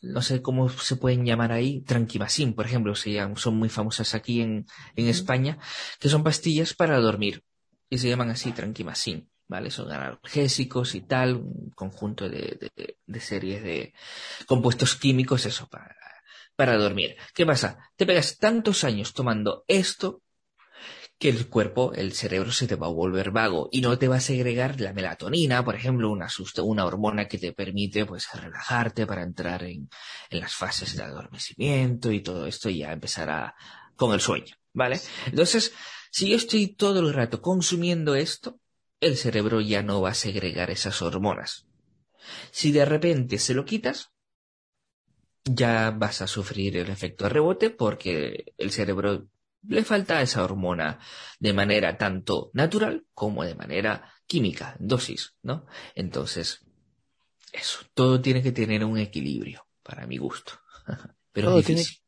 [SPEAKER 2] no sé cómo se pueden llamar ahí, tranquimacin, por ejemplo, se son muy famosas aquí en, en España, que son pastillas para dormir y se llaman así tranquimacin, ¿vale? Son analgésicos y tal, un conjunto de, de, series de compuestos químicos, eso, para, para dormir. ¿Qué pasa? Te pegas tantos años tomando esto que el cuerpo, el cerebro se te va a volver vago y no te va a segregar la melatonina, por ejemplo, una, una hormona que te permite pues relajarte para entrar en, en las fases de adormecimiento y todo esto y ya empezar con el sueño, ¿vale? Entonces, si yo estoy todo el rato consumiendo esto, el cerebro ya no va a segregar esas hormonas. Si de repente se lo quitas, ya vas a sufrir el efecto rebote porque el cerebro le falta esa hormona de manera tanto natural como de manera química, dosis, ¿no? Entonces, eso, todo tiene que tener un equilibrio, para mi gusto. Pero es difícil.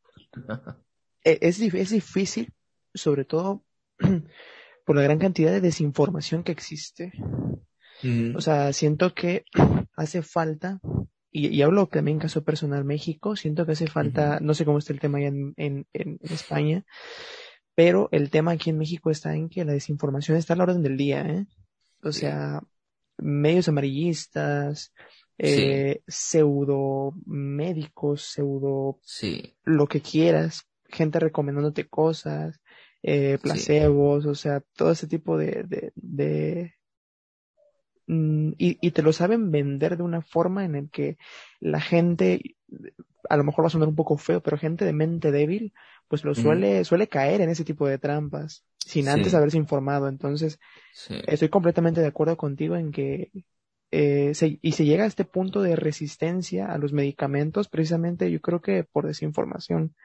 [SPEAKER 1] E, es, es difícil, sobre todo por la gran cantidad de desinformación que existe. O sea, siento que hace falta, y, hablo también en caso personal México, siento que hace falta, no sé cómo está el tema allá en, en, en, España, pero el tema aquí en México está en que la desinformación está a la orden del día, ¿eh? O sea, medios amarillistas, eh, pseudo médicos, pseudo
[SPEAKER 2] sí.
[SPEAKER 1] lo que quieras, gente recomendándote cosas, eh, placebos, o sea, todo ese tipo de, de, de mm, y, y, te lo saben vender de una forma en el que la gente, a lo mejor va a sonar un poco feo, pero gente de mente débil, pues lo suele, suele caer en ese tipo de trampas, sin antes haberse informado. Entonces, estoy completamente de acuerdo contigo en que eh, y se llega a este punto de resistencia a los medicamentos precisamente yo creo que por desinformación.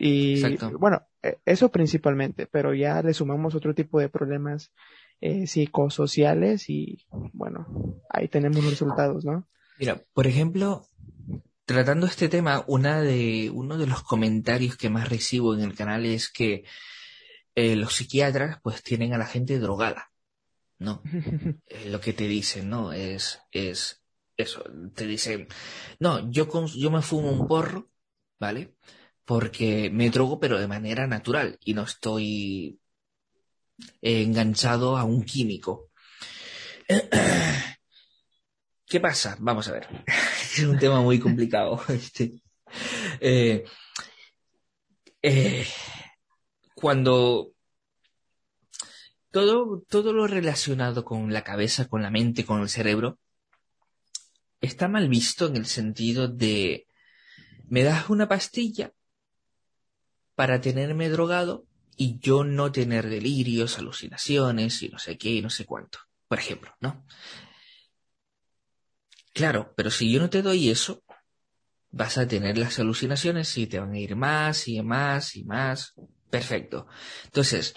[SPEAKER 1] Y, bueno, e, eso principalmente, pero ya le sumamos otro tipo de problemas eh, psicosociales y bueno, ahí tenemos los resultados, ¿no?
[SPEAKER 2] Mira, por ejemplo, tratando este tema, una de, uno de los comentarios que más recibo en el canal es que eh, los psiquiatras pues tienen a la gente drogada. ¿no? lo que te dicen, ¿no? Es, es eso, te dicen, no, yo, yo me fumo un porro, ¿vale? Porque me drogo, pero de manera natural y no estoy enganchado a un químico. ¿Qué pasa? Vamos a ver. es un tema muy complicado. Este. Eh, eh, cuando todo, todo lo relacionado con la cabeza, con la mente, con el cerebro, está mal visto en el sentido de me das una pastilla para tenerme drogado y yo no tener delirios, alucinaciones y no sé qué y no sé cuánto, por ejemplo, ¿no? Claro, pero si yo no te doy eso, vas a tener las alucinaciones y te van a ir más y más y más. Perfecto. Entonces,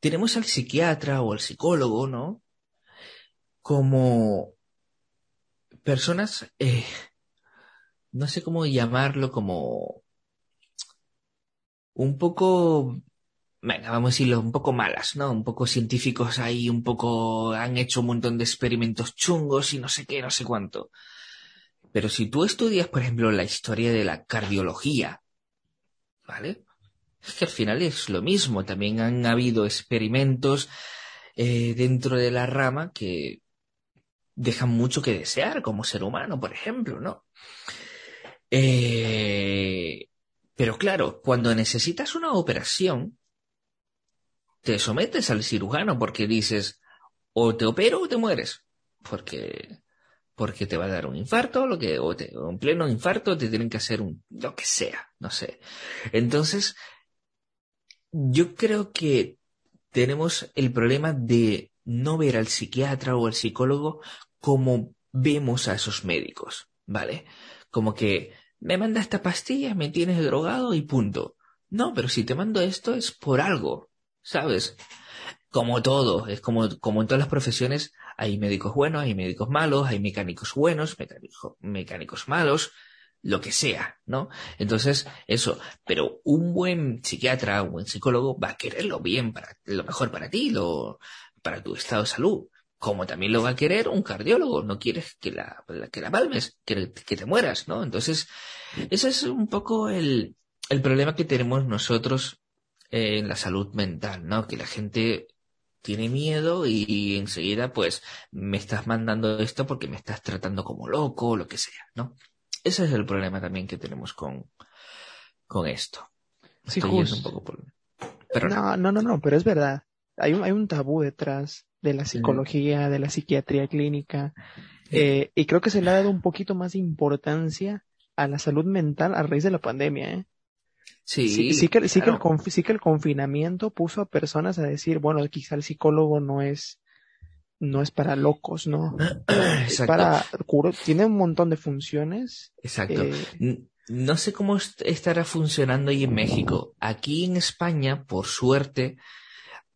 [SPEAKER 2] tenemos al psiquiatra o al psicólogo, ¿no? Como personas, eh, no sé cómo llamarlo, como un poco, venga, vamos a decirlo, un poco malas, ¿no? Un poco científicos ahí, un poco han hecho un montón de experimentos chungos y no sé qué, no sé cuánto. Pero si tú estudias, por ejemplo, la historia de la cardiología, ¿vale? Es que al final es lo mismo. También han habido experimentos eh, dentro de la rama que dejan mucho que desear como ser humano, por ejemplo, ¿no? Eh, pero claro, cuando necesitas una operación, te sometes al cirujano porque dices, o te opero o te mueres. Porque, porque te va a dar un infarto, lo que, o, en pleno infarto te tienen que hacer un, lo que sea, no sé. Entonces, yo creo que tenemos el problema de no ver al psiquiatra o al psicólogo como vemos a esos médicos, ¿vale? Como que me manda esta pastilla, me tienes drogado y punto. No, pero si te mando esto es por algo, ¿sabes? Como todo, es como, como en todas las profesiones, hay médicos buenos, hay médicos malos, hay mecánicos buenos, mecánicos malos, lo que sea, ¿no? Entonces, eso, pero un buen psiquiatra, un buen psicólogo va a quererlo bien para, lo mejor para ti, lo, para tu estado de salud, como también lo va a querer un cardiólogo, no quieres que la, que la palmes, que, que te mueras, ¿no? Entonces, ese es un poco el, el problema que tenemos nosotros en la salud mental, ¿no? Que la gente tiene miedo y, y, enseguida pues me estás mandando esto porque me estás tratando como loco o lo que sea, ¿no? Ese es el problema también que tenemos con, con esto.
[SPEAKER 1] Sí, justo. Pero no, no, no, no, pero es verdad. Hay un, hay un tabú detrás de la psicología, de la psiquiatría clínica, eh, y creo que se le ha dado un poquito más importancia a la salud mental a raíz de la pandemia, ¿eh?
[SPEAKER 2] Sí,
[SPEAKER 1] sí, sí, que, sí, que el sí que el confinamiento puso a personas a decir, bueno, quizá el psicólogo no es no es para locos, ¿no? es para tiene un montón de funciones.
[SPEAKER 2] Exacto. Eh, no sé cómo estará funcionando ahí en México. Aquí en España, por suerte,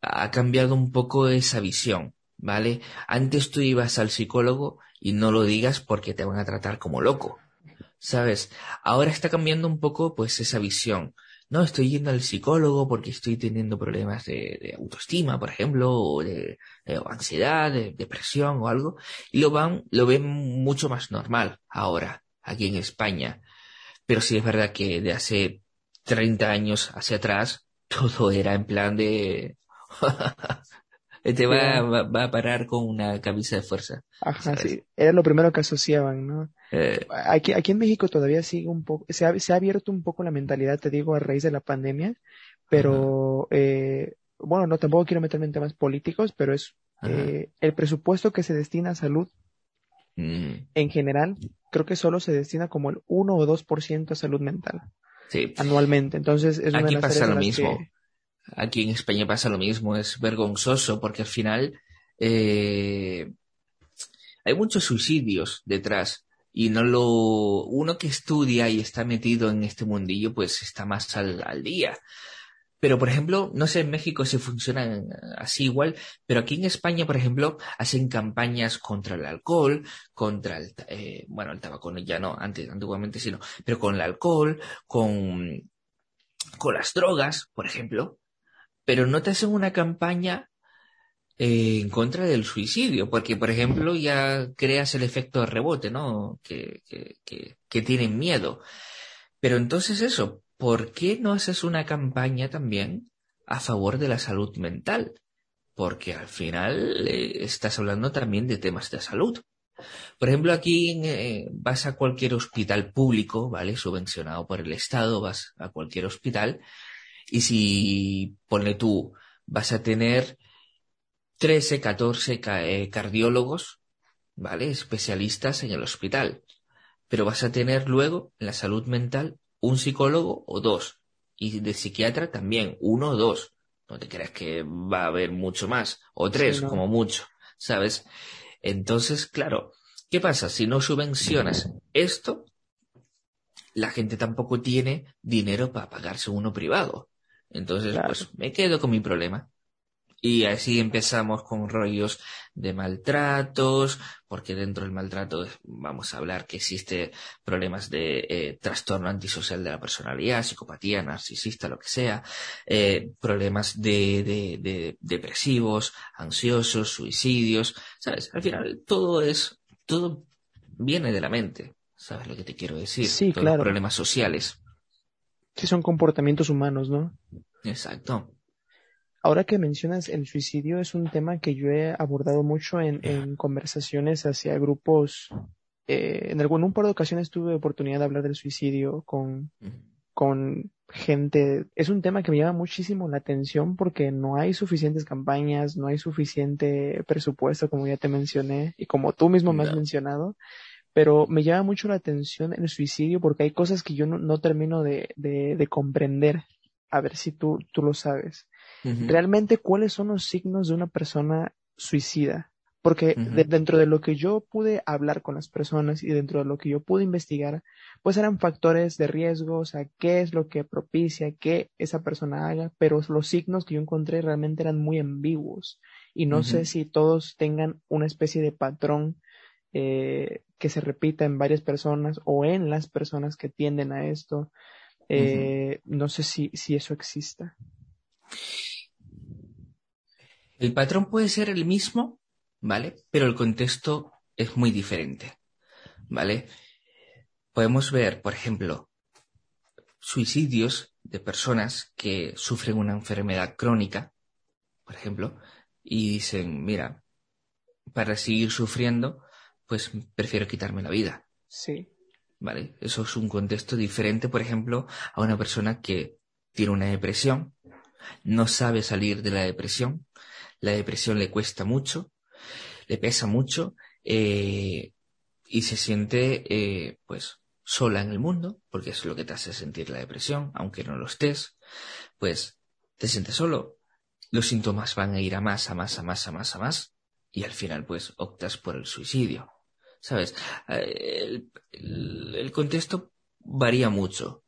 [SPEAKER 2] ha cambiado un poco esa visión, ¿vale? Antes tú ibas al psicólogo y no lo digas porque te van a tratar como loco, ¿sabes? Ahora está cambiando un poco pues esa visión. No, estoy yendo al psicólogo porque estoy teniendo problemas de, autoestima, por ejemplo, o de, ansiedad, de depresión o algo, y lo van, lo ven mucho más normal ahora, aquí en España. Pero sí es verdad que de hace 30 años hacia atrás, todo era en plan de Te va, va, a parar con una camisa de fuerza.
[SPEAKER 1] Ajá, sí. Era lo primero que asociaban, ¿no? Eh. aquí, aquí en México todavía sigue un poco, se ha, se ha abierto un poco la mentalidad, te digo, a raíz de la pandemia, pero, eh, bueno, no tampoco quiero meterme en temas políticos, pero es eh, el presupuesto que se destina a salud mm. en general, creo que solo se destina como el 1 o 2% a salud mental.
[SPEAKER 2] Sí.
[SPEAKER 1] Anualmente. Entonces, es una
[SPEAKER 2] Aquí
[SPEAKER 1] de las
[SPEAKER 2] pasa lo mismo. Aquí en España pasa lo mismo, es vergonzoso porque al final eh, hay muchos suicidios detrás y no lo uno que estudia y está metido en este mundillo pues está más al, al día. Pero, por ejemplo, no sé en México si funcionan así igual, pero aquí en España, por ejemplo, hacen campañas contra el alcohol, contra el, eh, bueno, el tabaco ya no, antes, antiguamente sí no, pero con el alcohol, con, con las drogas, por ejemplo, pero no te hacen una campaña eh, en contra del suicidio, porque, por ejemplo, ya creas el efecto de rebote, ¿no? Que, que, que, que tienen miedo. Pero entonces eso, ¿por qué no haces una campaña también a favor de la salud mental? Porque al final eh, estás hablando también de temas de salud. Por ejemplo, aquí eh, vas a cualquier hospital público, ¿vale? Subvencionado por el Estado, vas a cualquier hospital y si, ponle tú, vas a tener 13, 14 eh, cardiólogos, ¿vale? Especialistas en el hospital. Pero vas a tener luego, en la salud mental, un psicólogo o dos. Y de psiquiatra también, uno o dos. No te creas que va a haber mucho más. O tres, como mucho. ¿Sabes? Entonces, claro, ¿qué pasa? Si no subvencionas esto, la gente tampoco tiene dinero para pagarse uno privado. Entonces, pues me quedo con mi problema. Y así empezamos con rollos de maltratos, porque dentro del maltrato vamos a hablar que existe problemas de eh, trastorno antisocial de la personalidad, psicopatía, narcisista, lo que sea, eh, problemas de, de, de, depresivos, ansiosos, suicidios, ¿sabes? Al final todo es, todo viene de la mente, ¿sabes lo que te quiero decir?
[SPEAKER 1] Sí, claro.
[SPEAKER 2] problemas sociales.
[SPEAKER 1] Sí, son comportamientos humanos, ¿no?
[SPEAKER 2] Exacto.
[SPEAKER 1] Ahora que mencionas el suicidio, es un tema que yo he abordado mucho en, en conversaciones hacia grupos. Eh, en algún un par de ocasiones tuve oportunidad de hablar del suicidio con, con gente. Es un tema que me llama muchísimo la atención porque no hay suficientes campañas, no hay suficiente presupuesto, como ya te mencioné, y como tú mismo me has mencionado pero me llama mucho la atención el suicidio porque hay cosas que yo no, termino de, de, comprender. A ver si tú, tú lo sabes. Realmente, ¿cuáles son los signos de una persona suicida? Porque dentro de lo que yo pude hablar con las personas y dentro de lo que yo pude investigar, pues eran factores de riesgo, o sea, qué es lo que propicia que esa persona haga, pero los signos que yo encontré realmente eran muy ambiguos y no sé si todos tengan una especie de patrón eh, que se repita en varias personas o en las personas que tienden a esto. Eh, no sé si, si eso exista.
[SPEAKER 2] El patrón puede ser el mismo, ¿vale? Pero el contexto es muy diferente, ¿vale? Podemos ver, por ejemplo, suicidios de personas que sufren una enfermedad crónica, por ejemplo, y dicen, mira, para seguir sufriendo, pues prefiero quitarme la vida.
[SPEAKER 1] Sí.
[SPEAKER 2] ¿Vale? Eso es un contexto diferente, por ejemplo, a una persona que tiene una depresión, no sabe salir de la depresión, la depresión le cuesta mucho, le pesa mucho eh, y se siente eh, pues sola en el mundo, porque eso es lo que te hace sentir la depresión, aunque no lo estés, pues te sientes solo, los síntomas van a ir a más, a más, a más, a más, a más, y al final pues optas por el suicidio. ¿Sabes? El, el, contexto varía mucho,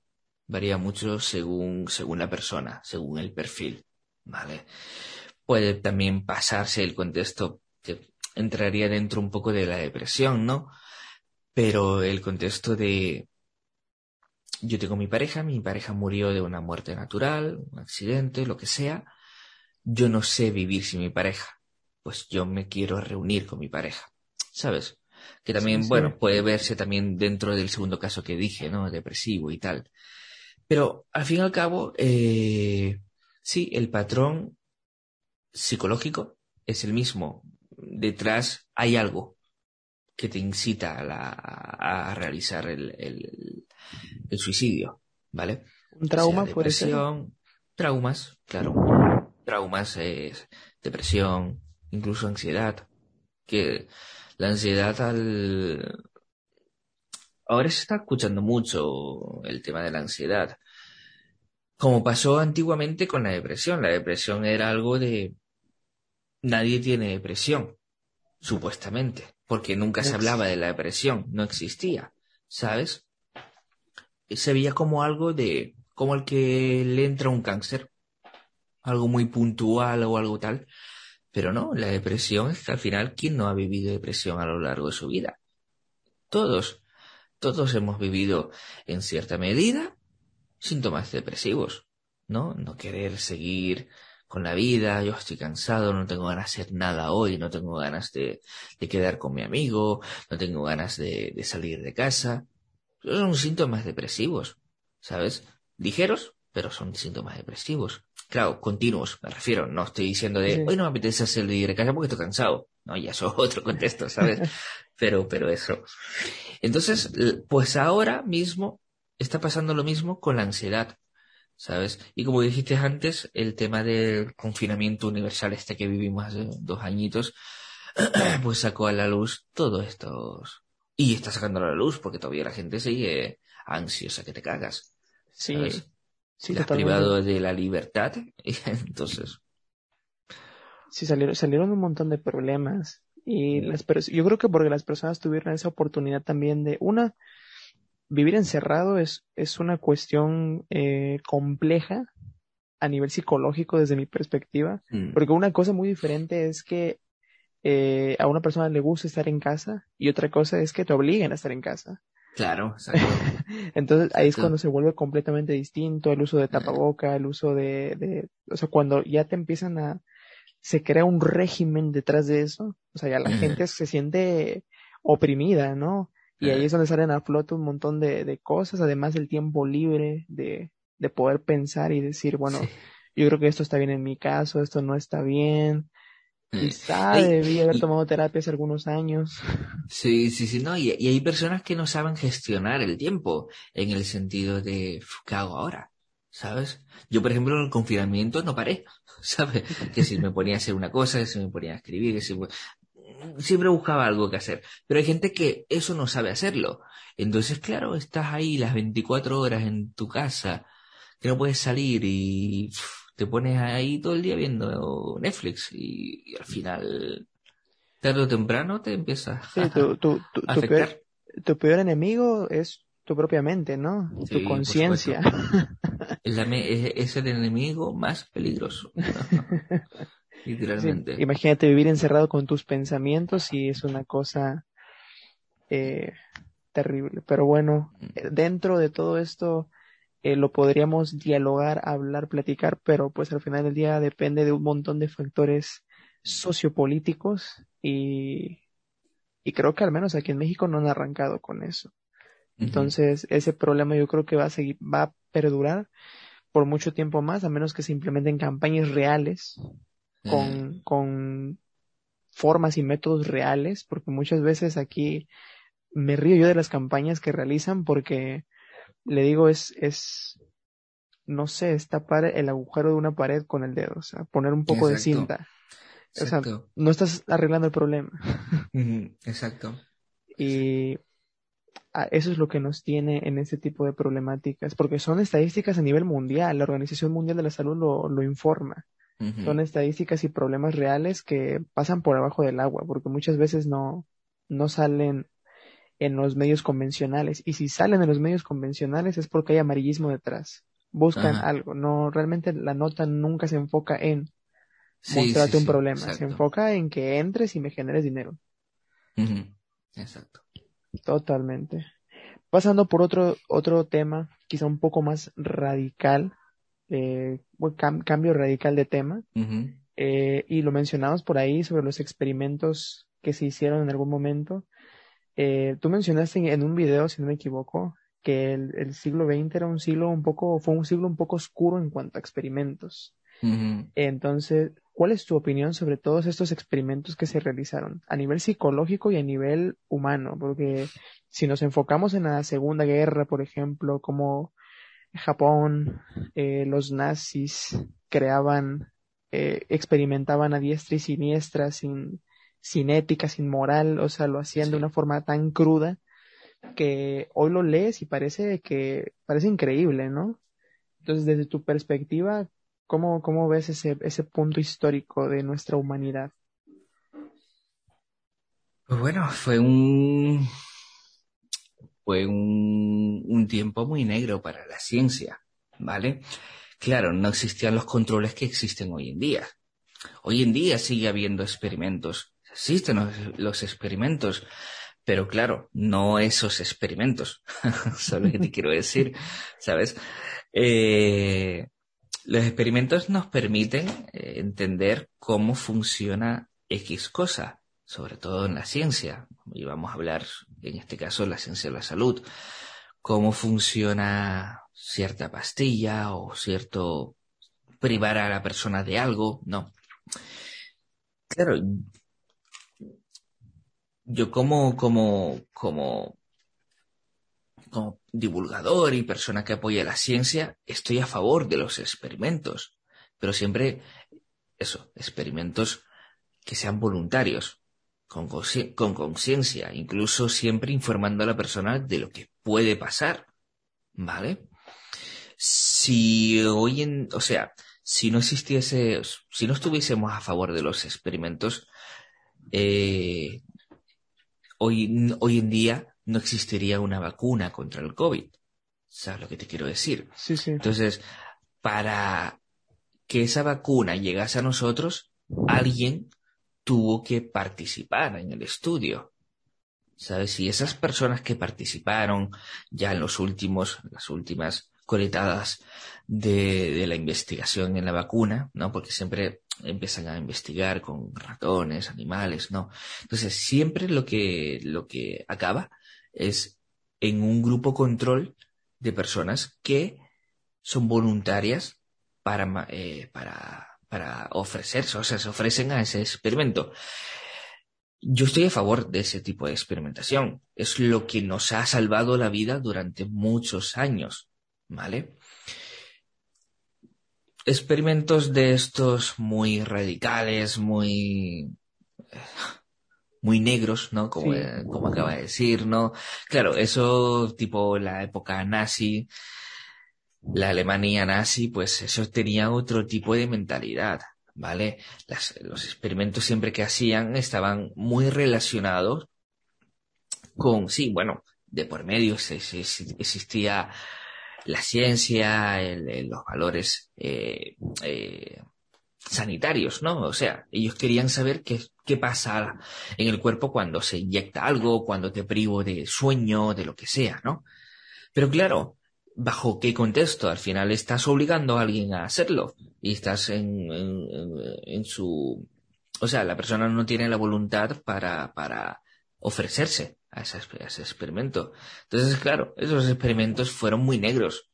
[SPEAKER 2] varía mucho según, según la persona, según el perfil, ¿vale? Puede también pasarse el contexto que entraría dentro un poco de la depresión, ¿no? Pero el contexto de yo tengo mi pareja, mi pareja murió de una muerte natural, un accidente, lo que sea, yo no sé vivir sin mi pareja, pues yo me quiero reunir con mi pareja, ¿sabes? Que también, bueno, puede verse también dentro del segundo caso que dije, ¿no? Depresivo y tal. Pero al fin y al cabo, eh, sí, el patrón psicológico es el mismo. Detrás hay algo que te incita a, realizar el, suicidio, ¿vale?
[SPEAKER 1] Un trauma, puede ser.
[SPEAKER 2] Traumas, claro. Traumas, es depresión, incluso ansiedad. Que la ansiedad al... Ahora se está escuchando mucho el tema de la ansiedad. Como pasó antiguamente con la depresión. La depresión era algo de... Nadie tiene depresión, supuestamente, porque nunca se hablaba de la depresión, no existía, ¿sabes? Se veía como algo de... como el que le entra un cáncer, algo muy puntual o algo tal. Pero no, la depresión es que al final, ¿quién no ha vivido depresión a lo largo de su vida? Todos, todos hemos vivido en cierta medida síntomas depresivos, ¿no? No querer seguir con la vida, yo estoy cansado, no tengo ganas de hacer nada hoy, no tengo ganas de, quedar con mi amigo, no tengo ganas de, de salir de casa. Son síntomas depresivos, ¿sabes? Ligeros, pero son síntomas depresivos. Claro, continuos, me refiero. No estoy diciendo de, hoy no me apetece hacer de casa porque estoy cansado. No, ya eso es otro contexto, ¿sabes? pero, pero eso. Entonces, pues ahora mismo está pasando lo mismo con la ansiedad, ¿sabes? Y como dijiste antes, el tema del confinamiento universal este que vivimos hace dos añitos, pues sacó a la luz todo esto. Y está sacando a la luz porque todavía la gente sigue ansiosa que te cagas.
[SPEAKER 1] Sí.
[SPEAKER 2] Sí, privado de la libertad, entonces.
[SPEAKER 1] Sí, salieron, salieron un montón de problemas. Y las yo creo que porque las personas tuvieron esa oportunidad también de, una, vivir encerrado es, es una cuestión eh, compleja a nivel psicológico desde mi perspectiva, mm. porque una cosa muy diferente es que eh, a una persona le gusta estar en casa y otra cosa es que te obliguen a estar en casa.
[SPEAKER 2] Claro,
[SPEAKER 1] Entonces ahí es cuando se vuelve completamente distinto el uso de tapaboca, el uso de, de, o sea, cuando ya te empiezan a, se crea un régimen detrás de eso, o sea, ya la gente se siente oprimida, ¿no? Y ahí es donde salen a flote un montón de, de cosas, además del tiempo libre de, de poder pensar y decir, bueno, yo creo que esto está bien en mi caso, esto no está bien, Quizá debía haber tomado terapia hace algunos años.
[SPEAKER 2] Sí, sí, sí, no, y, hay personas que no saben gestionar el tiempo en el sentido de, ¿qué hago ahora? ¿Sabes? Yo, por ejemplo, en el confinamiento no paré, ¿sabes? Que si me ponía a hacer una cosa, que si me ponía a escribir, que si... Siempre buscaba algo que hacer. Pero hay gente que eso no sabe hacerlo. Entonces, claro, estás ahí las 24 horas en tu casa, que no puedes salir y te pones ahí todo el día viendo Netflix y, al final, tarde o temprano te empiezas a, tu, tu,
[SPEAKER 1] tu, peor, enemigo es tu propia mente, ¿no? tu conciencia.
[SPEAKER 2] es, el enemigo más peligroso. Literalmente.
[SPEAKER 1] imagínate vivir encerrado con tus pensamientos y es una cosa eh, terrible. Pero bueno, mm. dentro de todo esto, eh, lo podríamos dialogar, hablar, platicar, pero pues al final del día depende de un montón de factores sociopolíticos y, y creo que al menos aquí en México no han arrancado con eso. Entonces, ese problema yo creo que va a seguir, va a perdurar por mucho tiempo más, a menos que se implementen campañas reales con, con formas y métodos reales, porque muchas veces aquí me río yo de las campañas que realizan porque le digo, es, es, no sé, es tapar el agujero de una pared con el dedo, o sea, poner un poco de cinta. O sea, no estás arreglando el problema.
[SPEAKER 2] Exacto.
[SPEAKER 1] Y eso es lo que nos tiene en este tipo de problemáticas, porque son estadísticas a nivel mundial, la Organización Mundial de la Salud lo, lo informa. Son estadísticas y problemas reales que pasan por abajo del agua, porque muchas veces no, no salen en los medios convencionales. Y si salen en los medios convencionales es porque hay amarillismo detrás. Buscan algo. No, realmente la nota nunca se enfoca en mostrarte un problema. se enfoca en que entres y me generes dinero.
[SPEAKER 2] Exacto.
[SPEAKER 1] Totalmente. Pasando por otro, otro tema, quizá un poco más radical, eh, cambio radical de tema, eh, y lo mencionamos por ahí sobre los experimentos que se hicieron en algún momento. Eh, tú mencionaste en un video, si no me equivoco, que el, siglo XX era un siglo un poco, fue un siglo un poco oscuro en cuanto a experimentos. Entonces, ¿cuál es tu opinión sobre todos estos experimentos que se realizaron a nivel psicológico y a nivel humano? Porque si nos enfocamos en la Segunda Guerra, por ejemplo, como Japón, eh, los nazis creaban, eh, experimentaban a diestra y siniestra sin, sin ética, sin moral, o sea, lo hacían de una forma tan cruda que hoy lo lees y parece que, parece increíble, ¿no? Entonces, desde tu perspectiva, ¿cómo, cómo ves ese, ese punto histórico de nuestra humanidad?
[SPEAKER 2] Pues bueno, fue un, fue un, un tiempo muy negro para la ciencia, ¿vale? Claro, no existían los controles que existen hoy en día. Hoy en día sigue habiendo experimentos existen los, experimentos, pero claro, no esos experimentos. ¿Sabes lo que te quiero decir? ¿Sabes? Eh, los experimentos nos permiten eh, entender cómo funciona X cosa, sobre todo en la ciencia. Y vamos a hablar, en este caso, la ciencia de la salud. Cómo funciona cierta pastilla o cierto privar a la persona de algo, no. Claro, yo como, como, como, como divulgador y persona que apoya la ciencia, estoy a favor de los experimentos, pero siempre, eso, experimentos que sean voluntarios, con conciencia, incluso siempre informando a la persona de lo que puede pasar, ¿vale? Si hoy en, o sea, si no existiese, si no estuviésemos a favor de los experimentos, eh, hoy, hoy en día no existiría una vacuna contra el COVID. ¿Sabes lo que te quiero decir?
[SPEAKER 1] Sí, sí.
[SPEAKER 2] Entonces, para que esa vacuna llegase a nosotros, alguien tuvo que participar en el estudio. ¿Sabes? Y esas personas que participaron ya en los últimos, las últimas coletadas de, de la investigación en la vacuna, ¿no? Porque siempre empiezan a investigar con ratones, animales, ¿no? Entonces, siempre lo que, lo que acaba es en un grupo control de personas que son voluntarias para, eh, para, para ofrecerse, o sea, se ofrecen a ese experimento. Yo estoy a favor de ese tipo de experimentación. Es lo que nos ha salvado la vida durante muchos años, ¿vale? experimentos de estos muy radicales, muy muy negros, ¿no? Como, como acaba de decir, ¿no? Claro, eso tipo la época nazi, la Alemania nazi, pues eso tenía otro tipo de mentalidad, ¿vale? los experimentos siempre que hacían estaban muy relacionados con, sí, bueno, de por medio existía la ciencia, los valores eh, eh, sanitarios, ¿no? O sea, ellos querían saber qué, qué pasa en el cuerpo cuando se inyecta algo, cuando te privo de sueño, de lo que sea, ¿no? Pero claro, ¿bajo qué contexto? Al final estás obligando a alguien a hacerlo y estás en, en, en su... O sea, la persona no tiene la voluntad para, para ofrecerse a ese, experimento. Entonces, claro, esos experimentos fueron muy negros,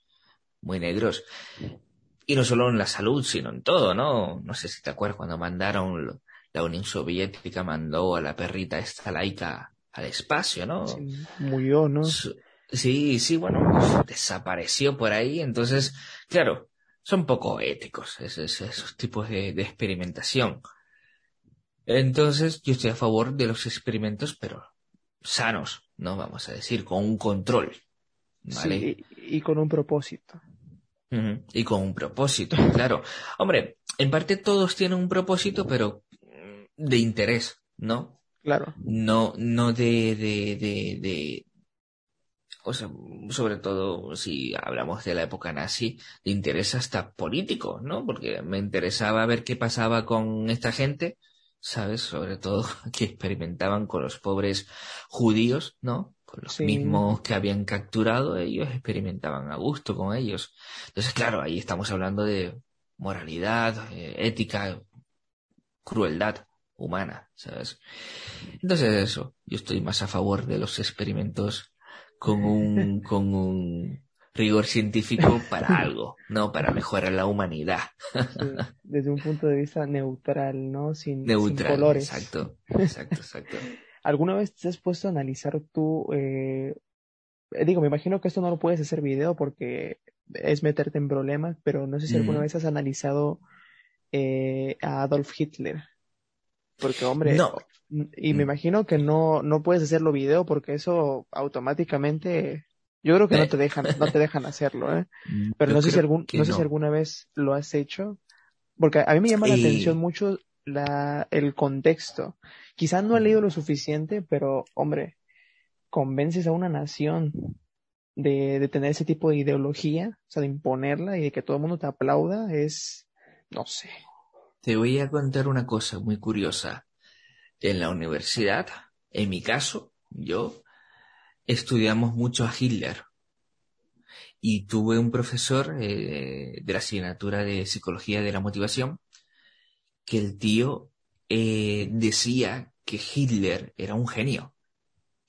[SPEAKER 2] muy negros. Y no solo en la salud, sino en todo, ¿no? No sé si te acuerdas cuando mandaron, la Unión Soviética mandó a la perrita esta laica al espacio, ¿no?
[SPEAKER 1] murió, ¿no?
[SPEAKER 2] Sí, sí, bueno, pues desapareció por ahí. Entonces, claro, son poco éticos esos, esos tipos de experimentación. Entonces, yo estoy a favor de los experimentos, pero sanos, ¿no? Vamos a decir, con un control. ¿vale?
[SPEAKER 1] Sí, y con un propósito.
[SPEAKER 2] Y con un propósito, claro. Hombre, en parte todos tienen un propósito, pero mm, de interés, ¿no?
[SPEAKER 1] Claro.
[SPEAKER 2] No, no de, de, de, de, o sea, sobre todo si hablamos de la época nazi, de interés hasta político, ¿no? Porque me interesaba ver qué pasaba con esta gente, ¿sabes? Sobre todo que experimentaban con los pobres judíos, ¿no? Con los
[SPEAKER 1] Sí.
[SPEAKER 2] mismos que habían capturado, ellos experimentaban a gusto con ellos. Entonces, claro, ahí estamos hablando de moralidad, eh, ética, crueldad humana, ¿sabes? Entonces eso, yo estoy más a favor de los experimentos con un, con un rigor científico para algo, no para mejorar la humanidad.
[SPEAKER 1] Sí, Desde un punto de vista neutral, ¿no? Sin, colores.
[SPEAKER 2] exacto, exacto, exacto.
[SPEAKER 1] ¿Alguna vez te has puesto a analizar tú, eh, eh, digo, me imagino que esto no lo puedes hacer video porque es meterte en problemas, pero no sé si alguna
[SPEAKER 2] Mm.
[SPEAKER 1] vez has analizado eh, a Adolf Hitler. Porque, hombre,
[SPEAKER 2] No.
[SPEAKER 1] y me
[SPEAKER 2] Mm.
[SPEAKER 1] imagino que no, no puedes hacerlo video porque eso automáticamente, yo creo que no
[SPEAKER 2] Eh.
[SPEAKER 1] te dejan, no te dejan hacerlo, ¿eh? Pero
[SPEAKER 2] Yo
[SPEAKER 1] no sé si algún, no sé si alguna vez lo has hecho, porque a mí me llama la
[SPEAKER 2] Y-
[SPEAKER 1] atención mucho la, el contexto. Quizás no he leído lo suficiente, pero hombre, convences a una nación de, de tener ese tipo de ideología, o sea, de imponerla y de que todo el mundo te aplauda, es, no sé.
[SPEAKER 2] Te voy a contar una cosa muy curiosa. En la universidad, en mi caso, yo, estudiamos mucho a Hitler. Y tuve un profesor eh, de la asignatura de psicología de la motivación que el tío eh, decía que Hitler era un genio.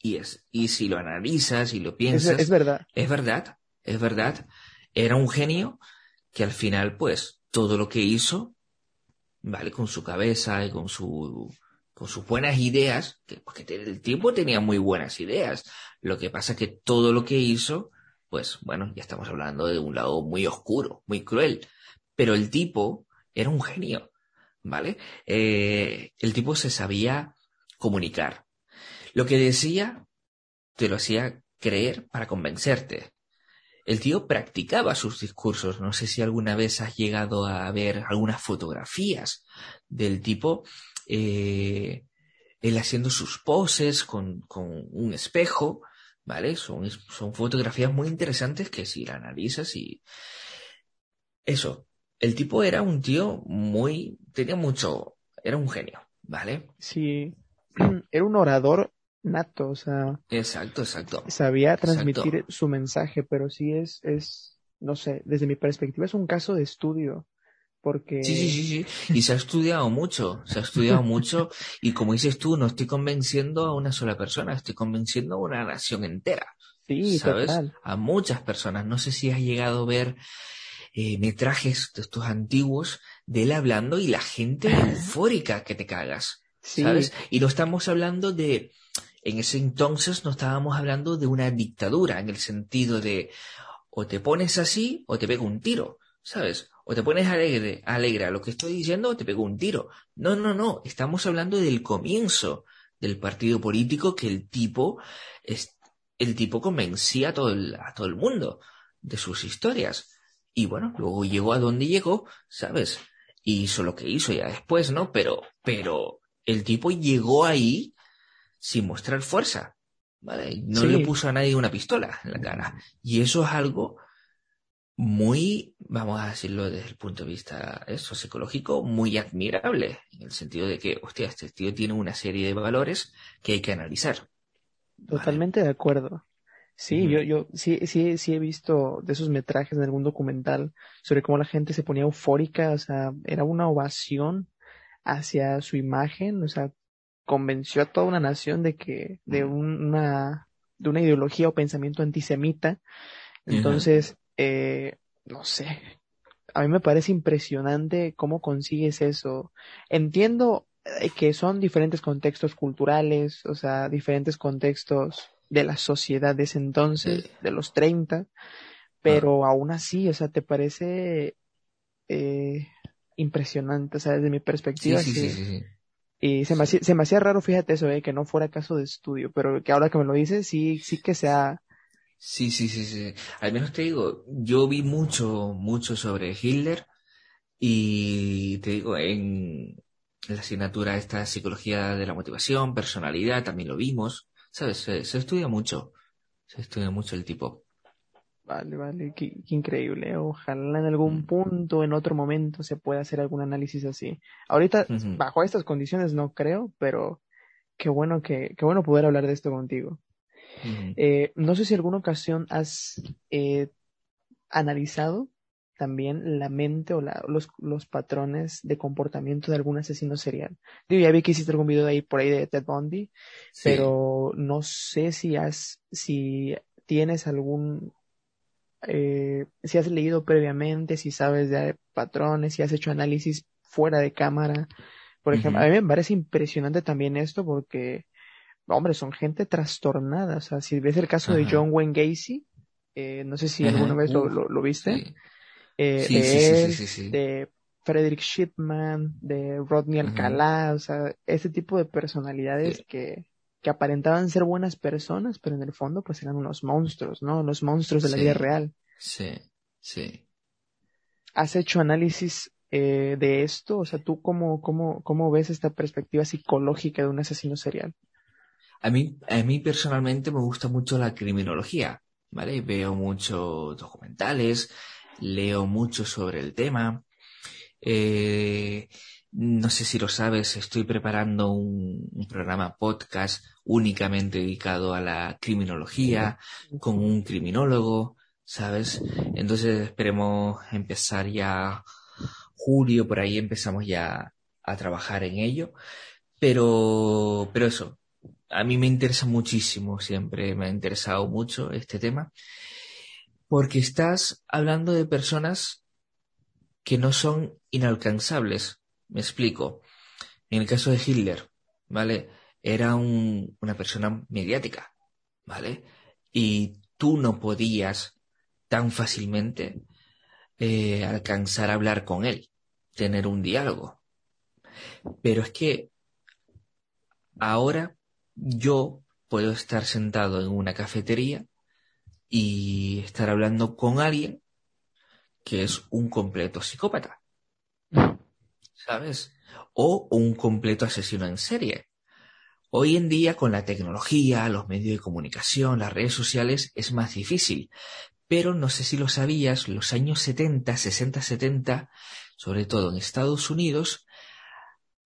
[SPEAKER 2] Y es, y si lo analizas y lo
[SPEAKER 1] Es,
[SPEAKER 2] piensas,
[SPEAKER 1] es verdad.
[SPEAKER 2] es verdad, es verdad. Era un genio que al final, pues, todo lo que hizo, vale, con su cabeza y con su, con sus buenas ideas, que, te- el tipo tenía muy buenas ideas. Lo que pasa que todo lo que hizo, pues, bueno, ya estamos hablando de un lado muy oscuro, muy cruel. Pero el tipo era un genio, ¿vale? Eh, el tipo se sabía comunicar. Lo que decía, te lo hacía creer para convencerte. El tío practicaba sus discursos. No sé si alguna vez has llegado a ver algunas fotografías del tipo, eh, él haciendo sus poses con, con un espejo, ¿vale? Son, son fotografías muy interesantes que si la analizas y... Eso, el tipo era un tío muy... tenía mucho... era un genio, ¿vale?
[SPEAKER 1] Sí, era un orador nato, o sea,
[SPEAKER 2] Exacto, exacto.
[SPEAKER 1] sabía transmitir
[SPEAKER 2] Exacto.
[SPEAKER 1] su mensaje, pero sí es, es, no sé, desde mi perspectiva es un caso de estudio, porque
[SPEAKER 2] Sí, sí, sí, sí. Y se ha estudiado mucho, se ha estudiado mucho. Y como dices tú, no estoy convenciendo a una sola persona, estoy convenciendo a una nación entera,
[SPEAKER 1] sí,
[SPEAKER 2] ¿sabes?
[SPEAKER 1] total.
[SPEAKER 2] A muchas personas. No sé si has llegado a ver eh, metrajes de estos antiguos de él hablando y la gente eufórica que te cagas,
[SPEAKER 1] Sí,
[SPEAKER 2] ¿sabes? Y no estamos hablando de, en ese entonces no estábamos hablando de una dictadura, en el sentido de o te pones así o te pego un tiro, ¿sabes? O te pones alegre, alegre a lo que estoy diciendo o te pego un tiro. No, no, no, estamos hablando del comienzo del partido político que el tipo, es, el tipo convencía a todo el, a todo el mundo de sus historias. Y bueno, luego llegó a donde llegó, ¿sabes? Y hizo lo que hizo ya después, ¿no? Pero, pero el tipo llegó ahí sin mostrar fuerza, ¿vale? No
[SPEAKER 1] Sí.
[SPEAKER 2] le puso a nadie una pistola en la cara. Y eso es algo muy, vamos a decirlo desde el punto de vista eso, psicológico, muy admirable, en el sentido de que, hostia, este tío tiene una serie de valores que hay que analizar.
[SPEAKER 1] totalmente de acuerdo. Sí, yo, yo sí, sí, sí he visto de esos metrajes en algún documental sobre cómo la gente se ponía eufórica, o sea, era una ovación hacia su imagen, o sea, convenció a toda una nación de que, de una, de una ideología o pensamiento antisemita. Entonces, eh, no sé, a mí me parece impresionante cómo consigues eso. Entiendo eh, que son diferentes contextos culturales, o sea, diferentes contextos de la sociedad de ese entonces, de los 30, pero aún así, o sea, te parece eh, impresionante, o sea, desde mi perspectiva,
[SPEAKER 2] sí, sí,
[SPEAKER 1] sí.
[SPEAKER 2] sí, sí.
[SPEAKER 1] Y se me hacía, se me hacía raro, fíjate eso, eh, que no fuera caso de estudio, pero que ahora que me lo dices, sí, sí que sea,
[SPEAKER 2] Sí, sí, sí, sí. Al menos te digo, yo vi mucho, mucho sobre Hitler y te digo, en la asignatura esta psicología de la motivación, personalidad, también lo vimos. ¿Sabes? Se, estudia mucho. Se estudia mucho el tipo.
[SPEAKER 1] Vale, vale, qué, increíble. Ojalá en algún mm. punto, en otro momento, se pueda hacer algún análisis así. Ahorita, bajo estas condiciones, no creo, pero qué bueno que, qué bueno poder hablar de esto contigo. Eh, no sé si alguna ocasión has eh, analizado también la mente o los, los, patrones de comportamiento de algún asesino serial. Digo, ya vi que hiciste algún video ahí por ahí de Ted Bundy, pero no sé si has, si tienes algún, eh, si has leído previamente, si sabes de patrones, si has hecho análisis fuera de cámara. Por ejemplo, a mí me parece impresionante también esto porque hombre, son gente trastornada. O sea, si ves el caso de John Wayne Gacy, eh, no sé si alguna vez lo, lo, viste, eh, de él, de Frederick Shipman, de Rodney Alcalá, o sea, ese tipo de personalidades que, que aparentaban ser buenas personas, pero en el fondo pues eran unos monstruos, ¿no? Los monstruos de la vida real.
[SPEAKER 2] Sí, sí.
[SPEAKER 1] ¿Has hecho análisis eh, de esto? O sea, ¿tú cómo, cómo, cómo ves esta perspectiva psicológica de un asesino serial?
[SPEAKER 2] A mí, a mí personalmente me gusta mucho la criminología, ¿vale? Veo muchos documentales, leo mucho sobre el tema. Eh, no sé si lo sabes, estoy preparando un, programa podcast únicamente dedicado a la criminología, con un criminólogo, ¿sabes? Entonces esperemos empezar ya julio, por ahí empezamos ya a trabajar en ello. Pero, pero eso, a mí me interesa muchísimo, siempre me ha interesado mucho este tema, porque estás hablando de personas que no son inalcanzables. Me explico. En el caso de Hitler, ¿vale? Era una persona mediática, ¿vale? Y tú no podías tan fácilmente eh, alcanzar a hablar con él, tener un diálogo. Pero es que ahora yo puedo estar sentado en una cafetería y estar hablando con alguien que es un completo psicópata. ¿Sabes? O un completo asesino en serie. Hoy en día, con la tecnología, los medios de comunicación, las redes sociales, es más difícil. Pero no sé si lo sabías, los años 70, 60, 70, sobre todo en Estados Unidos,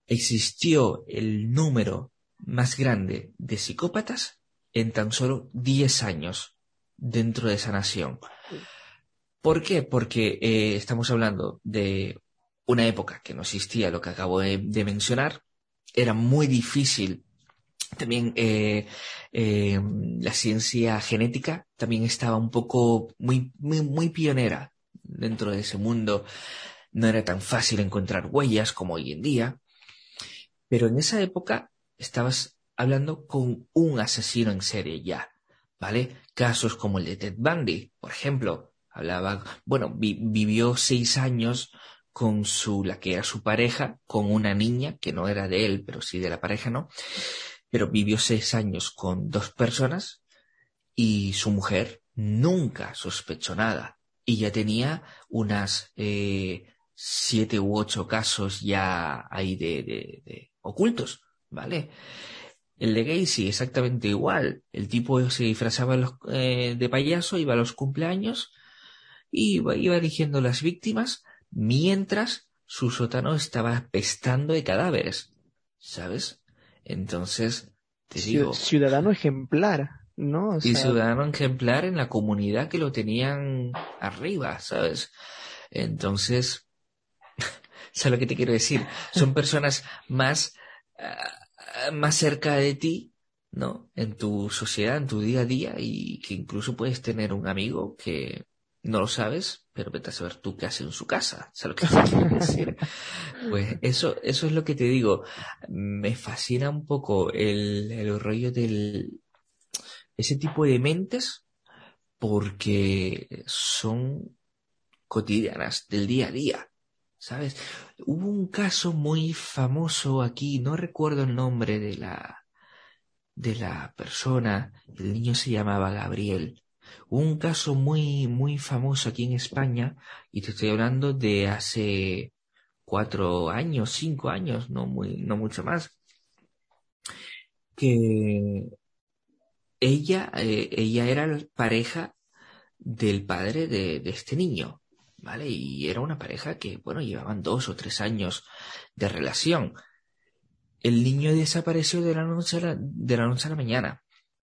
[SPEAKER 2] existió el número más grande de psicópatas en tan solo 10 años dentro de esa nación. ¿Por qué? Porque eh, estamos hablando de una época que no existía lo que acabo de, mencionar. Era muy difícil. También eh, eh, la ciencia genética también estaba un poco muy, pionera dentro de ese mundo. No era tan fácil encontrar huellas como hoy en día. Pero en esa época estabas hablando con un asesino en serie ya, ¿vale? Casos como el de Ted Bundy, por ejemplo, hablaba, bueno, vivió seis años con su, la que era su pareja, con una niña, que no era de él, pero sí de la pareja, ¿no? Pero vivió seis años con dos personas y su mujer nunca sospechó nada. Y ya tenía unas eh, siete u ocho casos ya ahí de, de ocultos. ¿Vale? El de Gacy exactamente igual. El tipo se disfrazaba eh, de payaso, iba a los cumpleaños y iba, eligiendo las víctimas mientras su sótano estaba pestando de cadáveres, ¿sabes? Entonces, te digo...
[SPEAKER 1] Ciudadano ejemplar, ¿no?
[SPEAKER 2] Y ciudadano ejemplar en la comunidad que lo tenían arriba, ¿sabes? Entonces, ¿sabes lo que te quiero decir? Son personas más más cerca de ti, ¿no? En tu sociedad, en tu día a día y que incluso puedes tener un amigo que no lo sabes, pero vete a saber tú qué hace en su casa. ¿Sabes lo que quiero decir? Pues eso, eso es lo que te digo. Me fascina un poco el, el rollo del, ese tipo de mentes porque son cotidianas del día a día. ¿Sabes? Hubo un caso muy famoso aquí, no recuerdo el nombre de la de la persona, el niño se llamaba Gabriel, Un caso muy, muy famoso aquí en España, y te estoy hablando de hace cuatro años, cinco años, no muy, no mucho más, que ella, eh, ella era pareja del padre de, de este niño, ¿vale? Y era una pareja que, bueno, llevaban dos o tres años de relación. El niño desapareció de la noche a la, de la noche a la mañana,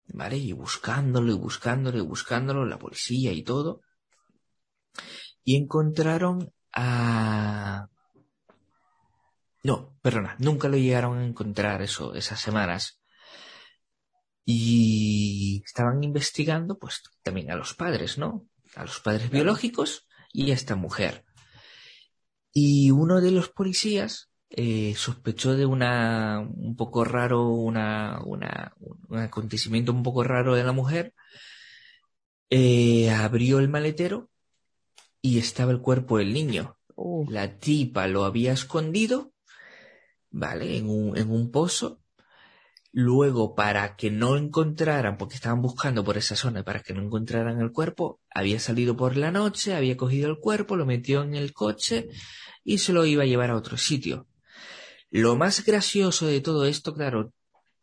[SPEAKER 2] ¿vale? Y buscándolo y buscándolo y buscándolo, la policía y todo. Y encontraron a... No, perdona, nunca lo llegaron a encontrar eso, esas semanas. Y estaban investigando, pues, también a los padres, ¿no? A los padres biológicos y a esta mujer. Y uno de los policías eh, sospechó de una un poco raro, una, una, un acontecimiento un poco raro de la mujer. Eh, abrió el maletero y estaba el cuerpo del niño.
[SPEAKER 1] Uh,
[SPEAKER 2] La tipa lo había escondido, ¿vale? En un, en un pozo. Luego, para que no encontraran, porque estaban buscando por esa zona, para que no encontraran el cuerpo, había salido por la noche, había cogido el cuerpo, lo metió en el coche y se lo iba a llevar a otro sitio. Lo más gracioso de todo esto, claro,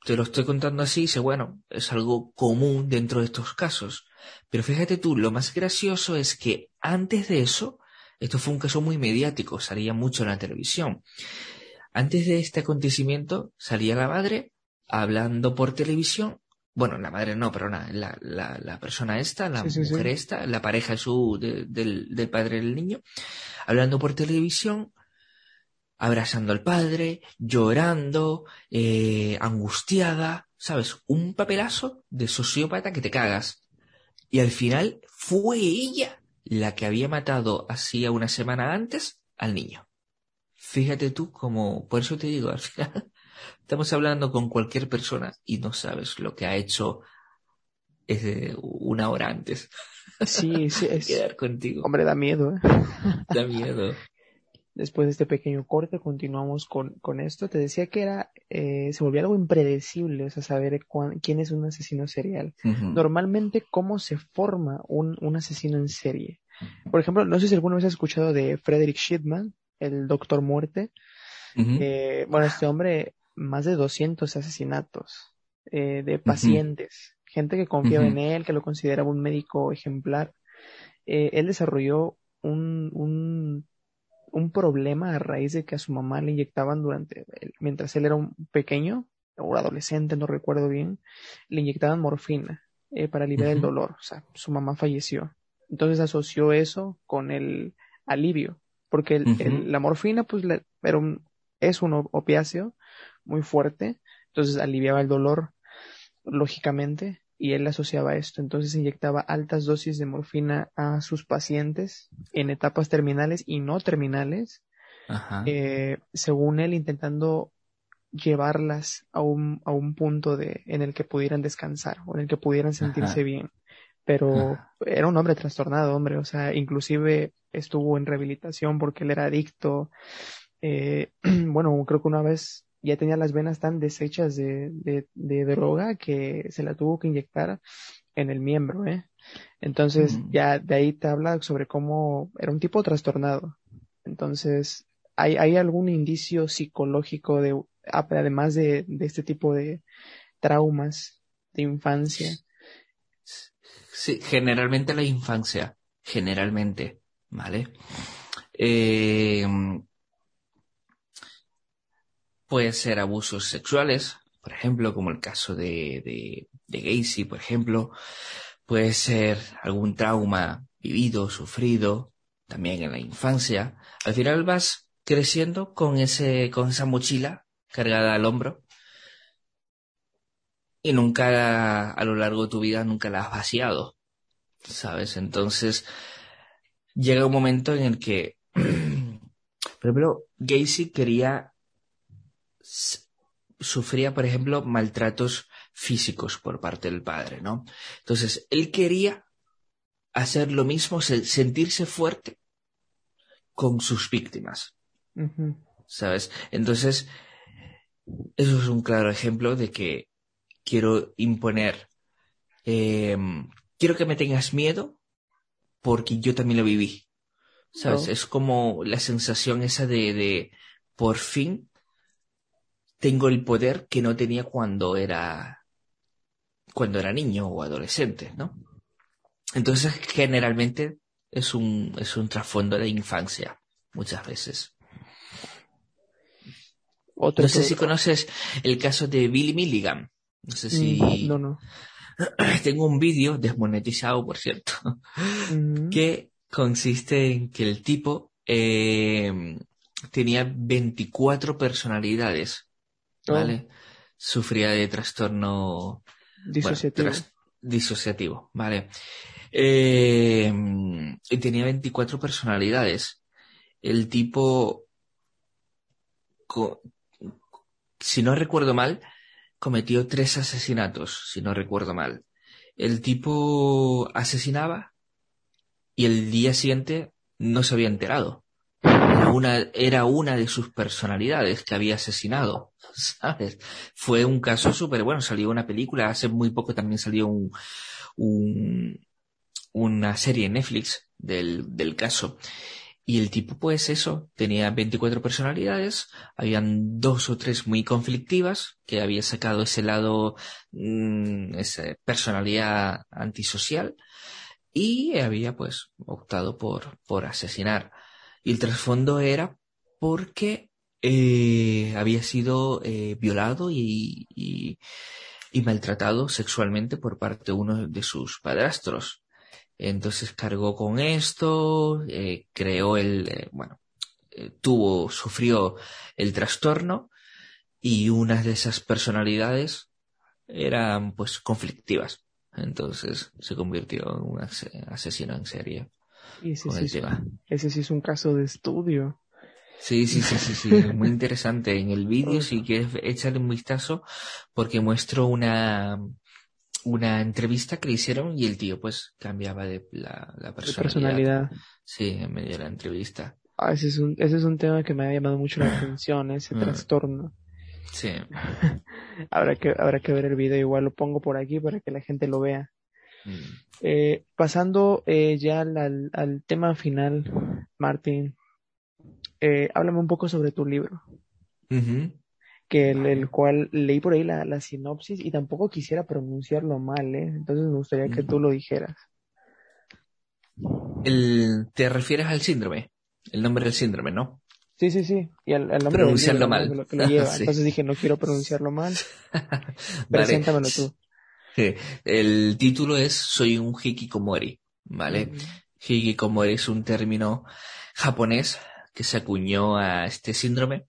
[SPEAKER 2] te lo estoy contando así, dice, bueno, es algo común dentro de estos casos. Pero fíjate tú, lo más gracioso es que antes de eso, esto fue un caso muy mediático, salía mucho en la televisión. Antes de este acontecimiento, salía la madre hablando por televisión. Bueno, la madre no, pero la, la, la, la persona esta, la
[SPEAKER 1] Sí, sí, sí.
[SPEAKER 2] mujer esta, la pareja su, de- del, del padre del niño, hablando por televisión, abrazando al padre, llorando, eh, angustiada, ¿sabes? Un papelazo de sociópata que te cagas. Y al final fue ella la que había matado hacía una semana antes al niño. Fíjate tú como, por eso te digo, al final estamos hablando con cualquier persona y no sabes lo que ha hecho eh, una hora antes.
[SPEAKER 1] sí, sí, es,
[SPEAKER 2] Quedar contigo.
[SPEAKER 1] hombre, da miedo, ¿eh?
[SPEAKER 2] Da miedo.
[SPEAKER 1] Después de este pequeño corte, continuamos con, con esto. Te decía que era, eh, se volvió algo impredecible, o sea, saber cuán- quién es un asesino serial. Normalmente, ¿cómo se forma un, un asesino en serie? Por ejemplo, no sé si alguna vez has escuchado de Frederick Shipman, el Doctor Muerte. Eh, bueno, este hombre, más de 200 asesinatos eh, de pacientes, gente que confiaba en él, que lo consideraba un médico ejemplar. Eh, él desarrolló un, un, un problema a raíz de que a su mamá le inyectaban durante, mientras él era un pequeño o adolescente, no recuerdo bien, le inyectaban morfina eh, para aliviar el dolor. O sea, su mamá falleció. Entonces asoció eso con el alivio, porque el- la morfina, pues, le- era un, es un opiáceo muy fuerte, entonces aliviaba el dolor, lógicamente, y él asociaba esto. Entonces inyectaba altas dosis de morfina a sus pacientes en etapas terminales y no terminales,
[SPEAKER 2] Ajá.
[SPEAKER 1] eh, según él intentando llevarlas a un, a un punto de, en el que pudieran descansar o en el que pudieran sentirse
[SPEAKER 2] Ajá.
[SPEAKER 1] bien. Pero
[SPEAKER 2] Ajá.
[SPEAKER 1] era un hombre trastornado, hombre, o sea, inclusive estuvo en rehabilitación porque él era adicto. Eh, bueno, creo que una vez ya tenía las venas tan deshechas de, de, de droga que se la tuvo que inyectar en el miembro, ¿eh? Entonces,
[SPEAKER 2] Mm.
[SPEAKER 1] ya de ahí te habla sobre cómo era un tipo trastornado. Entonces, ¿hay, hay algún indicio psicológico de, además de, de este tipo de traumas de infancia?
[SPEAKER 2] Sí, generalmente la infancia, generalmente, ¿vale? Eh, puede ser abusos sexuales, por ejemplo, como el caso de, de, de Gacy, por ejemplo. Puede ser algún trauma vivido, sufrido, también en la infancia. Al final vas creciendo con ese, con esa mochila cargada al hombro y nunca a lo largo de tu vida nunca la has vaciado, ¿sabes? Entonces llega un momento en el que, por ejemplo, Gacy quería, sufría, por ejemplo, maltratos físicos por parte del padre, ¿no? Entonces, él quería hacer lo mismo, se- sentirse fuerte con sus víctimas. ¿sabes? Entonces, eso es un claro ejemplo de que quiero imponer, eh, quiero quiero que me tengas miedo porque yo también lo viví. ¿Sabes?
[SPEAKER 1] Oh.
[SPEAKER 2] Es como la sensación esa de, de por fin tengo el poder que no tenía cuando era cuando era niño o adolescente, ¿no? Entonces, generalmente es un, es un trasfondo de infancia, muchas veces.
[SPEAKER 1] Otro
[SPEAKER 2] No sé si conoces el caso de Billy Milligan. No sé si...
[SPEAKER 1] Mm, No, no.
[SPEAKER 2] Tengo un vídeo desmonetizado, por cierto,
[SPEAKER 1] Mm,
[SPEAKER 2] que consiste en que el tipo eh, tenía 24 personalidades,
[SPEAKER 1] Oh.
[SPEAKER 2] ¿vale? Sufría de trastorno bueno,
[SPEAKER 1] disociativo.
[SPEAKER 2] tras- disociativo, ¿vale? Eh, y tenía 24 personalidades. El tipo, co- si no recuerdo mal, cometió tres asesinatos, si no recuerdo mal. El tipo asesinaba y el día siguiente no se había enterado. Era una, de sus personalidades que había asesinado, ¿sabes? Fue un caso súper bueno, salió una película, hace muy poco también salió un, un- una serie en Netflix del, del caso. Y el tipo, pues eso, tenía 24 personalidades, habían dos o tres muy conflictivas, que había sacado ese lado, mm, esa personalidad antisocial, y había pues optado por, por asesinar. Y el trasfondo era porque eh, había sido eh, violado y, maltratado sexualmente por parte de uno de sus padrastros. Entonces cargó con esto, eh, creó el, bueno, tuvo, sufrió el trastorno y una de esas personalidades eran pues conflictivas. Entonces se convirtió en un ase- asesino en serie
[SPEAKER 1] Y ese,
[SPEAKER 2] con
[SPEAKER 1] sí
[SPEAKER 2] el
[SPEAKER 1] es,
[SPEAKER 2] tema.
[SPEAKER 1] ese sí es un caso de estudio.
[SPEAKER 2] Sí, sí, sí, sí, sí, muy interesante. En el vídeo, si quieres echarle un vistazo, porque muestro una, una entrevista que le hicieron y el tío pues cambiaba de la, la
[SPEAKER 1] De
[SPEAKER 2] personalidad.
[SPEAKER 1] personalidad.
[SPEAKER 2] Sí, en medio de la entrevista.
[SPEAKER 1] Ah, ese, es un, ese es un tema que me ha llamado mucho la atención, ese
[SPEAKER 2] Mm.
[SPEAKER 1] trastorno.
[SPEAKER 2] Sí.
[SPEAKER 1] Habrá que, habrá que ver el video, igual lo pongo por aquí para que la gente lo vea.
[SPEAKER 2] Mm.
[SPEAKER 1] Eh, pasando eh, ya al, al, tema final, Martín, eh, háblame un poco sobre tu libro, que el, el cual leí por ahí la, la sinopsis y tampoco quisiera pronunciarlo mal, ¿eh? Entonces me gustaría que tú lo dijeras.
[SPEAKER 2] El, ¿te refieres al síndrome? El nombre del síndrome, ¿no?
[SPEAKER 1] Sí, sí, sí, y al, al nombre
[SPEAKER 2] Pronunciarlo mal.
[SPEAKER 1] Que lo, que lo lleva.
[SPEAKER 2] Sí.
[SPEAKER 1] Entonces dije, no quiero pronunciarlo mal, preséntamelo tú.
[SPEAKER 2] El título es Soy un hikikomori, ¿vale? Hikikomori es un término japonés que se acuñó a este síndrome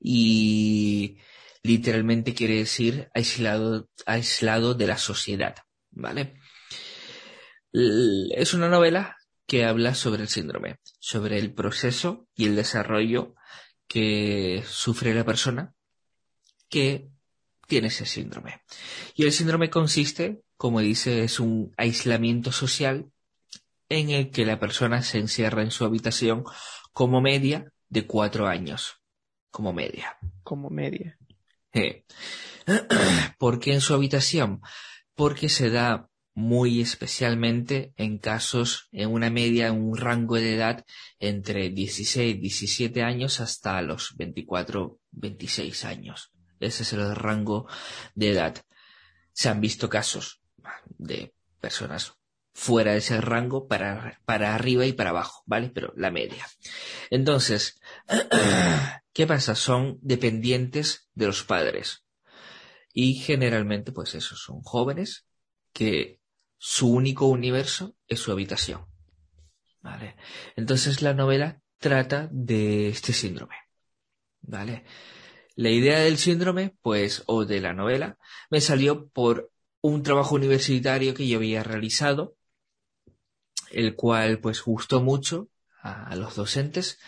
[SPEAKER 2] y literalmente quiere decir aislado, aislado de la sociedad, ¿vale? Es una novela que habla sobre el síndrome, sobre el proceso y el desarrollo que sufre la persona que tiene ese síndrome. Y el síndrome consiste, como dice, es un aislamiento social en el que la persona se encierra en su habitación como media de cuatro años. Como media.
[SPEAKER 1] como media.
[SPEAKER 2] Eh. ¿Por qué en su habitación? Porque se da muy especialmente en casos, en una media, en un rango de edad entre 16 y 17 años hasta los 24, 26 años. Ese es el rango de edad. Se han visto casos de personas fuera de ese rango para, para arriba y para abajo, ¿vale? Pero la media. Entonces, ¿qué pasa? Son dependientes de los padres. Y generalmente, pues eso, son jóvenes que su único universo es su habitación. ¿Vale? Entonces la novela trata de este síndrome. ¿Vale? La idea del síndrome, pues, o de la novela, me salió por un trabajo universitario que yo había realizado, el cual, pues, gustó mucho a, los docentes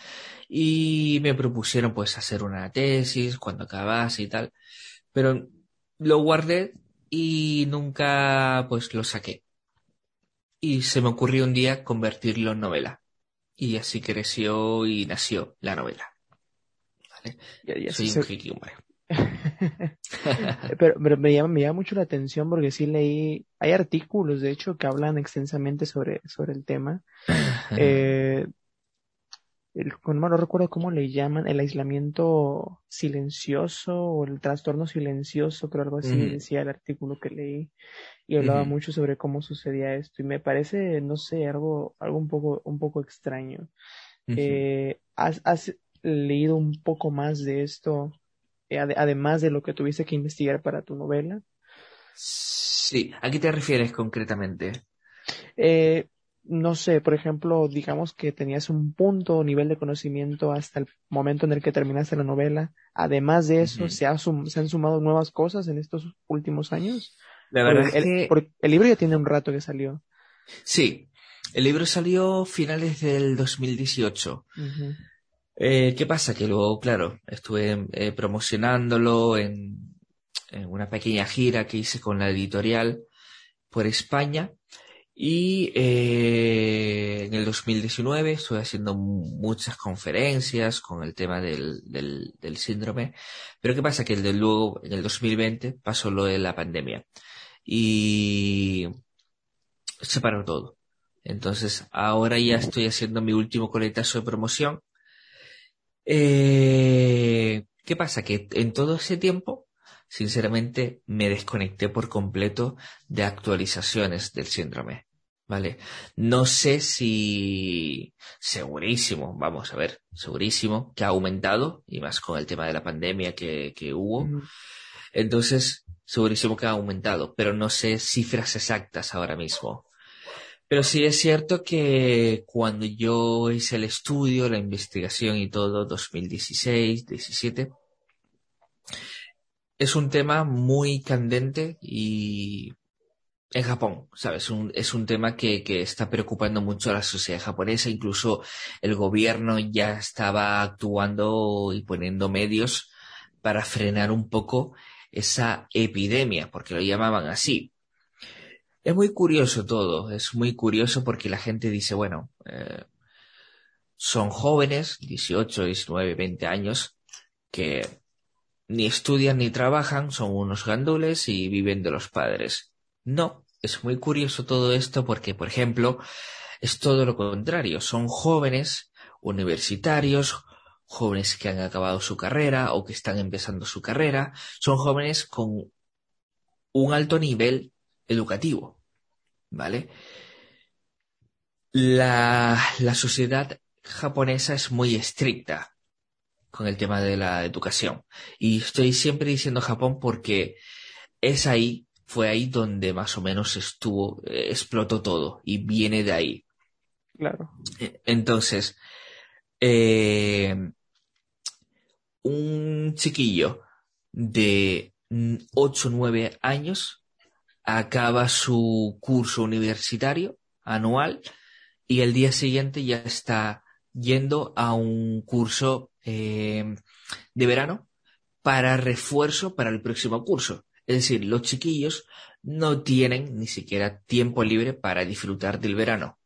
[SPEAKER 2] y me propusieron, pues, hacer una tesis cuando acabase y tal, pero lo guardé y nunca, pues, lo saqué. Y se me ocurrió un día convertirlo en novela. Y así creció y nació la novela.
[SPEAKER 1] Se-
[SPEAKER 2] un hikikomori.
[SPEAKER 1] pero, me, llama, me llama mucho la atención porque sí leí, hay artículos de hecho que hablan extensamente sobre, sobre el tema. eh, el, no recuerdo cómo le llaman, el aislamiento silencioso o el trastorno silencioso, creo algo así decía el artículo que leí. Y hablaba mucho sobre cómo sucedía esto. Y me parece, no sé, algo, algo un poco, un poco extraño. eh, ¿has, ¿Has leído un poco más de esto, eh, además de lo que tuviste que investigar para tu novela?
[SPEAKER 2] Sí, ¿a qué te refieres concretamente?
[SPEAKER 1] Eh, no sé, por ejemplo, digamos que tenías un punto o nivel de conocimiento hasta el momento en el que terminaste la novela. Además de eso, ¿se, han sumado nuevas cosas en estos últimos años?
[SPEAKER 2] La verdad
[SPEAKER 1] el,
[SPEAKER 2] es
[SPEAKER 1] que... el libro ya tiene un rato que salió.
[SPEAKER 2] Sí, el libro salió finales del 2018. Eh, ¿Qué pasa? Que luego, claro, estuve eh, promocionándolo en, una pequeña gira que hice con la editorial por España y eh, en el 2019 estuve haciendo muchas conferencias con el tema del, del, del síndrome. Pero ¿qué pasa? Que el de luego en el 2020 pasó lo de la pandemia. Y se paró todo. Entonces ahora ya estoy haciendo mi último coletazo de promoción. Eh, ¿Qué pasa? Que en todo ese tiempo sinceramente me desconecté por completo de actualizaciones del síndrome. ¿Vale? No sé si segurísimo, vamos a ver, segurísimo que ha aumentado y más con el tema de la pandemia que, que hubo. Entonces, segurísimo que ha aumentado, pero no sé cifras exactas ahora mismo. Pero sí es cierto que cuando yo hice el estudio, la investigación y todo, 2016, 17, es un tema muy candente y en Japón, ¿sabes? Un, es un tema que, que, está preocupando mucho a la sociedad japonesa. Incluso el gobierno ya estaba actuando y poniendo medios para frenar un poco esa epidemia, porque lo llamaban así. Es muy curioso todo, es muy curioso porque la gente dice, bueno, eh, son jóvenes, 18, 19, 20 años, que ni estudian ni trabajan, son unos gandules y viven de los padres. No, es muy curioso todo esto porque, por ejemplo, es todo lo contrario. Son jóvenes universitarios, jóvenes que han acabado su carrera o que están empezando su carrera. Son jóvenes con un alto nivel educativo. ¿Vale? La, la sociedad japonesa es muy estricta con el tema de la educación. Y estoy siempre diciendo Japón porque es ahí, fue ahí donde más o menos estuvo, explotó todo y viene de ahí.
[SPEAKER 1] Claro.
[SPEAKER 2] E, entonces, eh, un chiquillo de 8 o 9 años acaba su curso universitario anual y el día siguiente ya está yendo a un curso eh, de verano para refuerzo para el próximo curso. Es decir, los chiquillos no tienen ni siquiera tiempo libre para disfrutar del verano,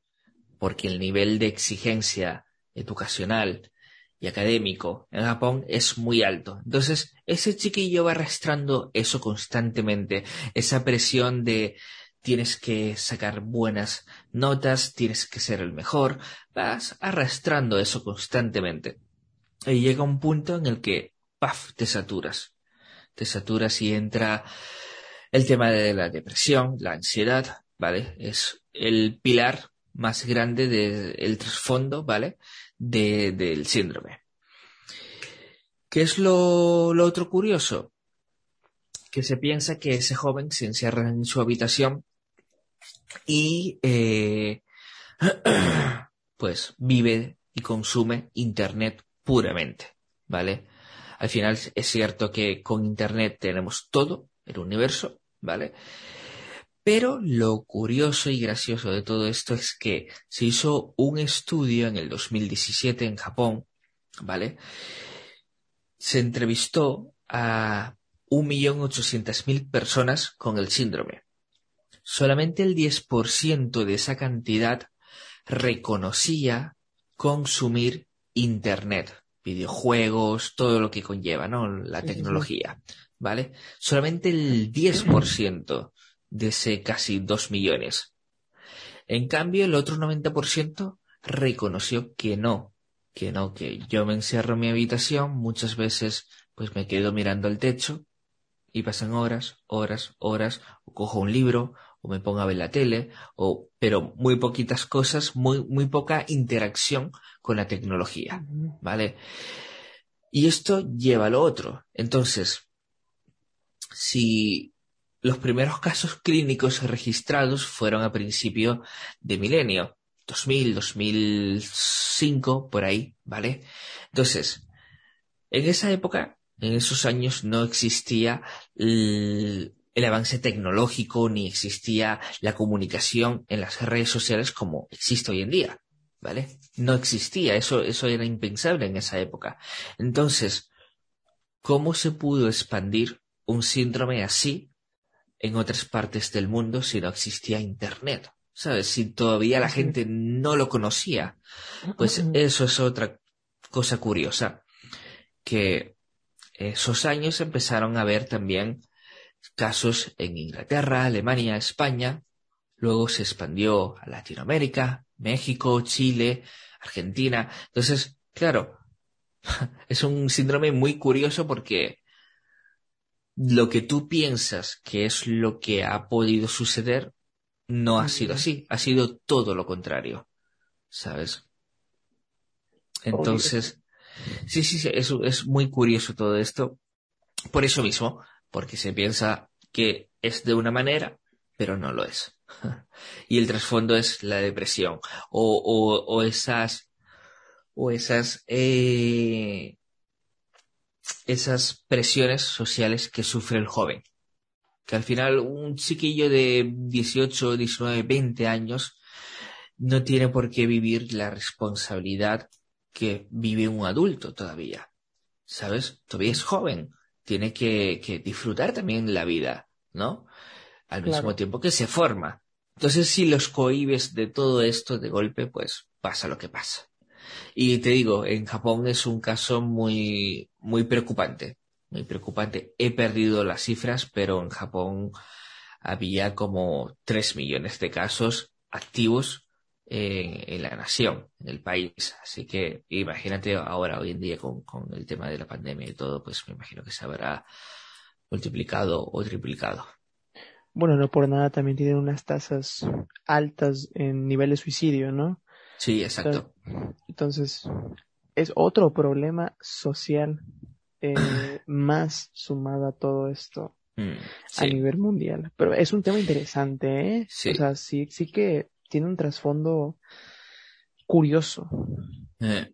[SPEAKER 2] porque el nivel de exigencia educacional y académico en Japón es muy alto. Entonces, ese chiquillo va arrastrando eso constantemente, esa presión de tienes que sacar buenas notas, tienes que ser el mejor, vas arrastrando eso constantemente. Y llega un punto en el que, ¡paf!, te saturas. Te saturas y entra el tema de la depresión, la ansiedad, ¿vale? Es el pilar más grande del trasfondo, ¿vale? De, del síndrome. ¿Qué es lo, otro curioso? Que se piensa que ese joven se encierra en su habitación y eh, pues vive y consume Internet puramente, ¿vale? Al final es cierto que con Internet tenemos todo, el universo, ¿vale? Pero lo curioso y gracioso de todo esto es que se hizo un estudio en el 2017 en Japón, ¿vale? Se entrevistó a 1.800.000 personas con el síndrome. Solamente el 10% de esa cantidad reconocía consumir Internet, videojuegos, todo lo que conlleva, ¿no? La tecnología. ¿vale? Solamente el 10% de ese casi 2 millones. En cambio, el otro 90% reconoció que no, que no, que yo me encierro en mi habitación, muchas veces pues me quedo mirando al techo y pasan horas, horas, horas, o cojo un libro, o me pongo a ver la tele, o, pero muy poquitas cosas, muy, muy poca interacción con la tecnología, ¿vale? Y esto lleva a lo otro. Entonces, si los primeros casos clínicos registrados fueron a principio de milenio, 2000, 2005, por ahí, ¿vale? Entonces, en esa época, en esos años, no existía el, avance tecnológico ni existía la comunicación en las redes sociales como existe hoy en día, ¿vale? No existía, eso, eso era impensable en esa época. Entonces, ¿cómo se pudo expandir un síndrome así en otras partes del mundo si no existía Internet. ¿Sabes? Si todavía la gente no lo conocía. Pues eso es otra cosa curiosa. Que esos años empezaron a haber también casos en Inglaterra, Alemania, España. Luego se expandió a Latinoamérica, México, Chile, Argentina. Entonces, claro, es un síndrome muy curioso porque lo que tú piensas que es lo que ha podido suceder no ha sido así, ha sido todo lo contrario, ¿sabes? Entonces, sí, sí, sí, es, es muy curioso todo esto. Por eso mismo, porque se piensa que es de una manera, pero no lo es. y el trasfondo es la depresión o, o, o esas o esas eh, esas presiones sociales que sufre el joven. Que al final un chiquillo de 18, 19, 20 años no tiene por qué vivir la responsabilidad que vive un adulto todavía. ¿Sabes? Todavía es joven. Tiene que, que disfrutar también la vida, ¿no? Al mismo tiempo que se forma. Entonces, si los cohibes de todo esto de golpe, pues pasa lo que pasa. Y te digo, en Japón es un caso muy, muy preocupante, muy preocupante. He perdido las cifras, pero en Japón había como tres millones de casos activos en, en, la nación, en el país. Así que imagínate ahora, hoy en día, con, con el tema de la pandemia y todo, pues me imagino que se habrá multiplicado o triplicado.
[SPEAKER 1] Bueno, no por nada también tienen unas tasas altas en nivel de suicidio, ¿no?
[SPEAKER 2] Sí, exacto.
[SPEAKER 1] Entonces, es otro problema social eh, más sumado a todo esto
[SPEAKER 2] Mm,
[SPEAKER 1] a nivel mundial. Pero es un tema interesante, ¿eh?
[SPEAKER 2] Sí.
[SPEAKER 1] O sea, sí, sí que tiene un trasfondo curioso.
[SPEAKER 2] Eh,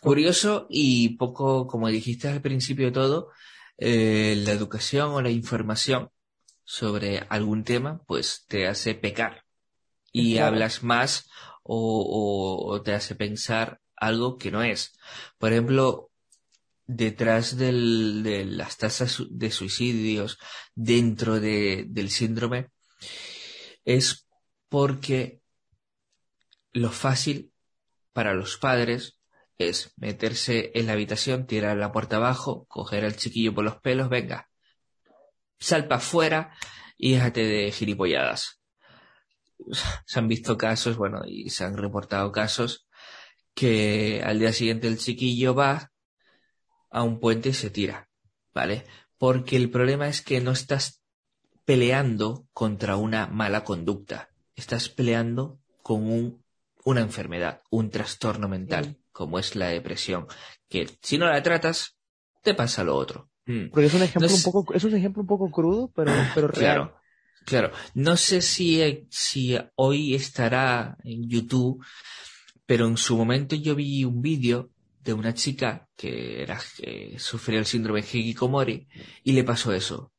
[SPEAKER 2] Curioso y poco, como dijiste al principio de todo, eh, la educación o la información sobre algún tema, pues te hace pecar y
[SPEAKER 1] Claro.
[SPEAKER 2] hablas más o, o- o te hace pensar algo que no es. Por ejemplo, detrás del- de las tasas de suicidios dentro de- del síndrome es porque lo fácil para los padres es meterse en la habitación, tirar la puerta abajo, coger al chiquillo por los pelos, venga, sal para afuera y déjate de gilipolladas. Se han visto casos, bueno, y se han reportado casos que al día siguiente el chiquillo va a un puente y se tira, ¿vale? Porque el problema es que no estás peleando contra una mala conducta, estás peleando con un, una enfermedad, un trastorno mental,
[SPEAKER 1] Sí.
[SPEAKER 2] como es la depresión, que si no la tratas, te pasa lo otro. Mm.
[SPEAKER 1] Porque es un ejemplo un poco, es un ejemplo un poco crudo, pero, pero real.
[SPEAKER 2] Claro, claro. No sé si, si hoy estará en YouTube, pero en su momento yo vi un vídeo de una chica que era, que sufría el síndrome Hikikomori y le pasó eso.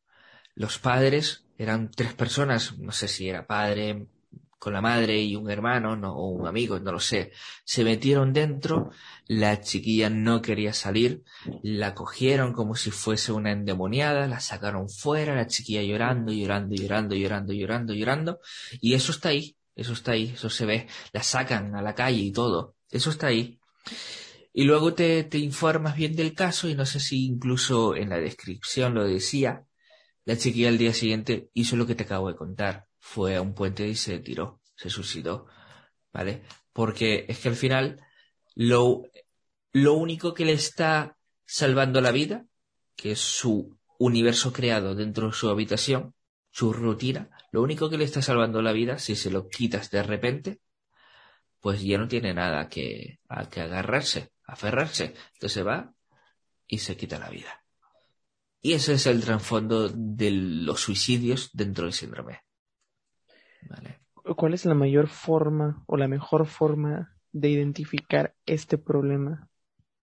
[SPEAKER 2] Los padres eran tres personas, no sé si era padre con la madre y un hermano, no, o un amigo, no lo sé. Se metieron dentro, la chiquilla no quería salir, la cogieron como si fuese una endemoniada, la sacaron fuera, la chiquilla llorando, llorando, llorando, llorando, llorando, llorando, y eso está ahí, eso está ahí, eso se ve, la sacan a la calle y todo, eso está ahí. Y luego te, te informas bien del caso y no sé si incluso en la descripción lo decía, la chiquilla al día siguiente hizo lo que te acabo de contar. Fue a un puente y se tiró, se suicidó. ¿Vale? Porque es que al final lo, lo único que le está salvando la vida, que es su universo creado dentro de su habitación, su rutina, lo único que le está salvando la vida, si se lo quitas de repente, pues ya no tiene nada que, a que agarrarse, aferrarse. Entonces va y se quita la vida. Y ese es el trasfondo de los suicidios dentro del síndrome.
[SPEAKER 1] Vale. ¿Cuál es la mayor forma o la mejor forma de identificar este problema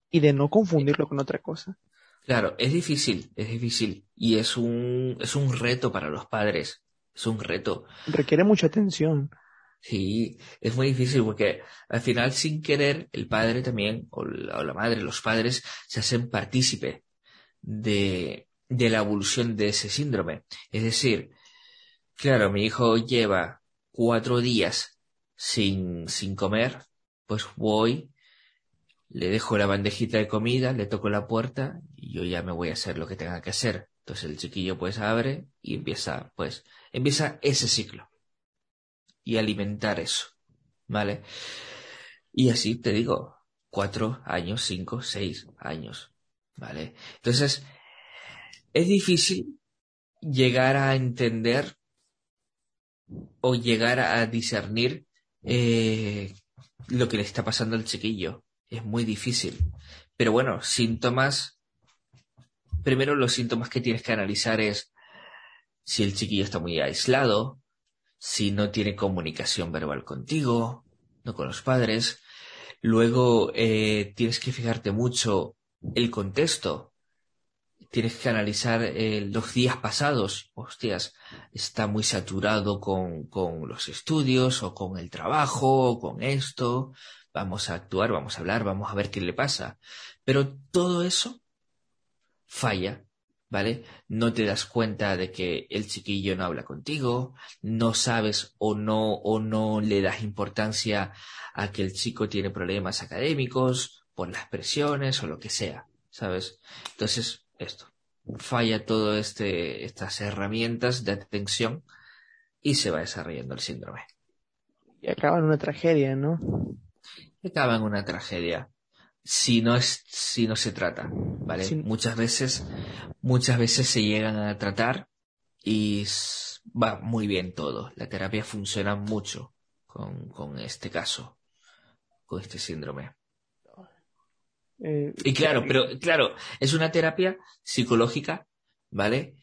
[SPEAKER 1] y de no confundirlo con otra cosa?
[SPEAKER 2] Claro, es difícil, es difícil y es un, es un reto para los padres, es un reto.
[SPEAKER 1] Requiere mucha atención.
[SPEAKER 2] Sí, es muy difícil porque al final sin querer el padre también o la, o madre, los padres se hacen partícipe de, de la evolución de ese síndrome. Es decir, claro, mi hijo lleva cuatro días sin, sin comer, pues voy le dejo la bandejita de comida, le toco la puerta y yo ya me voy a hacer lo que tenga que hacer. Entonces el chiquillo pues abre y empieza, pues, empieza ese ciclo. Y alimentar eso. ¿Vale? Y así te digo, cuatro años, cinco, seis años. ¿Vale? Entonces, es difícil llegar a entender o llegar a discernir eh, lo que le está pasando al chiquillo es muy difícil. Pero bueno, síntomas. Primero los síntomas que tienes que analizar es si el chiquillo está muy aislado, si no tiene comunicación verbal contigo, no con los padres. Luego eh, tienes que fijarte mucho el contexto. Tienes que analizar eh, los días pasados. Hostias, está muy saturado con, con los estudios o con el trabajo o con esto vamos a actuar, vamos a hablar, vamos a ver qué le pasa. Pero todo eso falla, ¿vale? No te das cuenta de que el chiquillo no habla contigo, no sabes o no o no le das importancia a que el chico tiene problemas académicos por las presiones o lo que sea, ¿sabes? Entonces, esto falla todo este estas herramientas de atención y se va desarrollando el síndrome.
[SPEAKER 1] Y acaba en una tragedia, ¿no?
[SPEAKER 2] acaba en una tragedia si no es si no se trata vale muchas veces muchas veces se llegan a tratar y va muy bien todo. La terapia funciona mucho con, con este caso con este síndrome. Eh, y claro pero claro es una terapia psicológica vale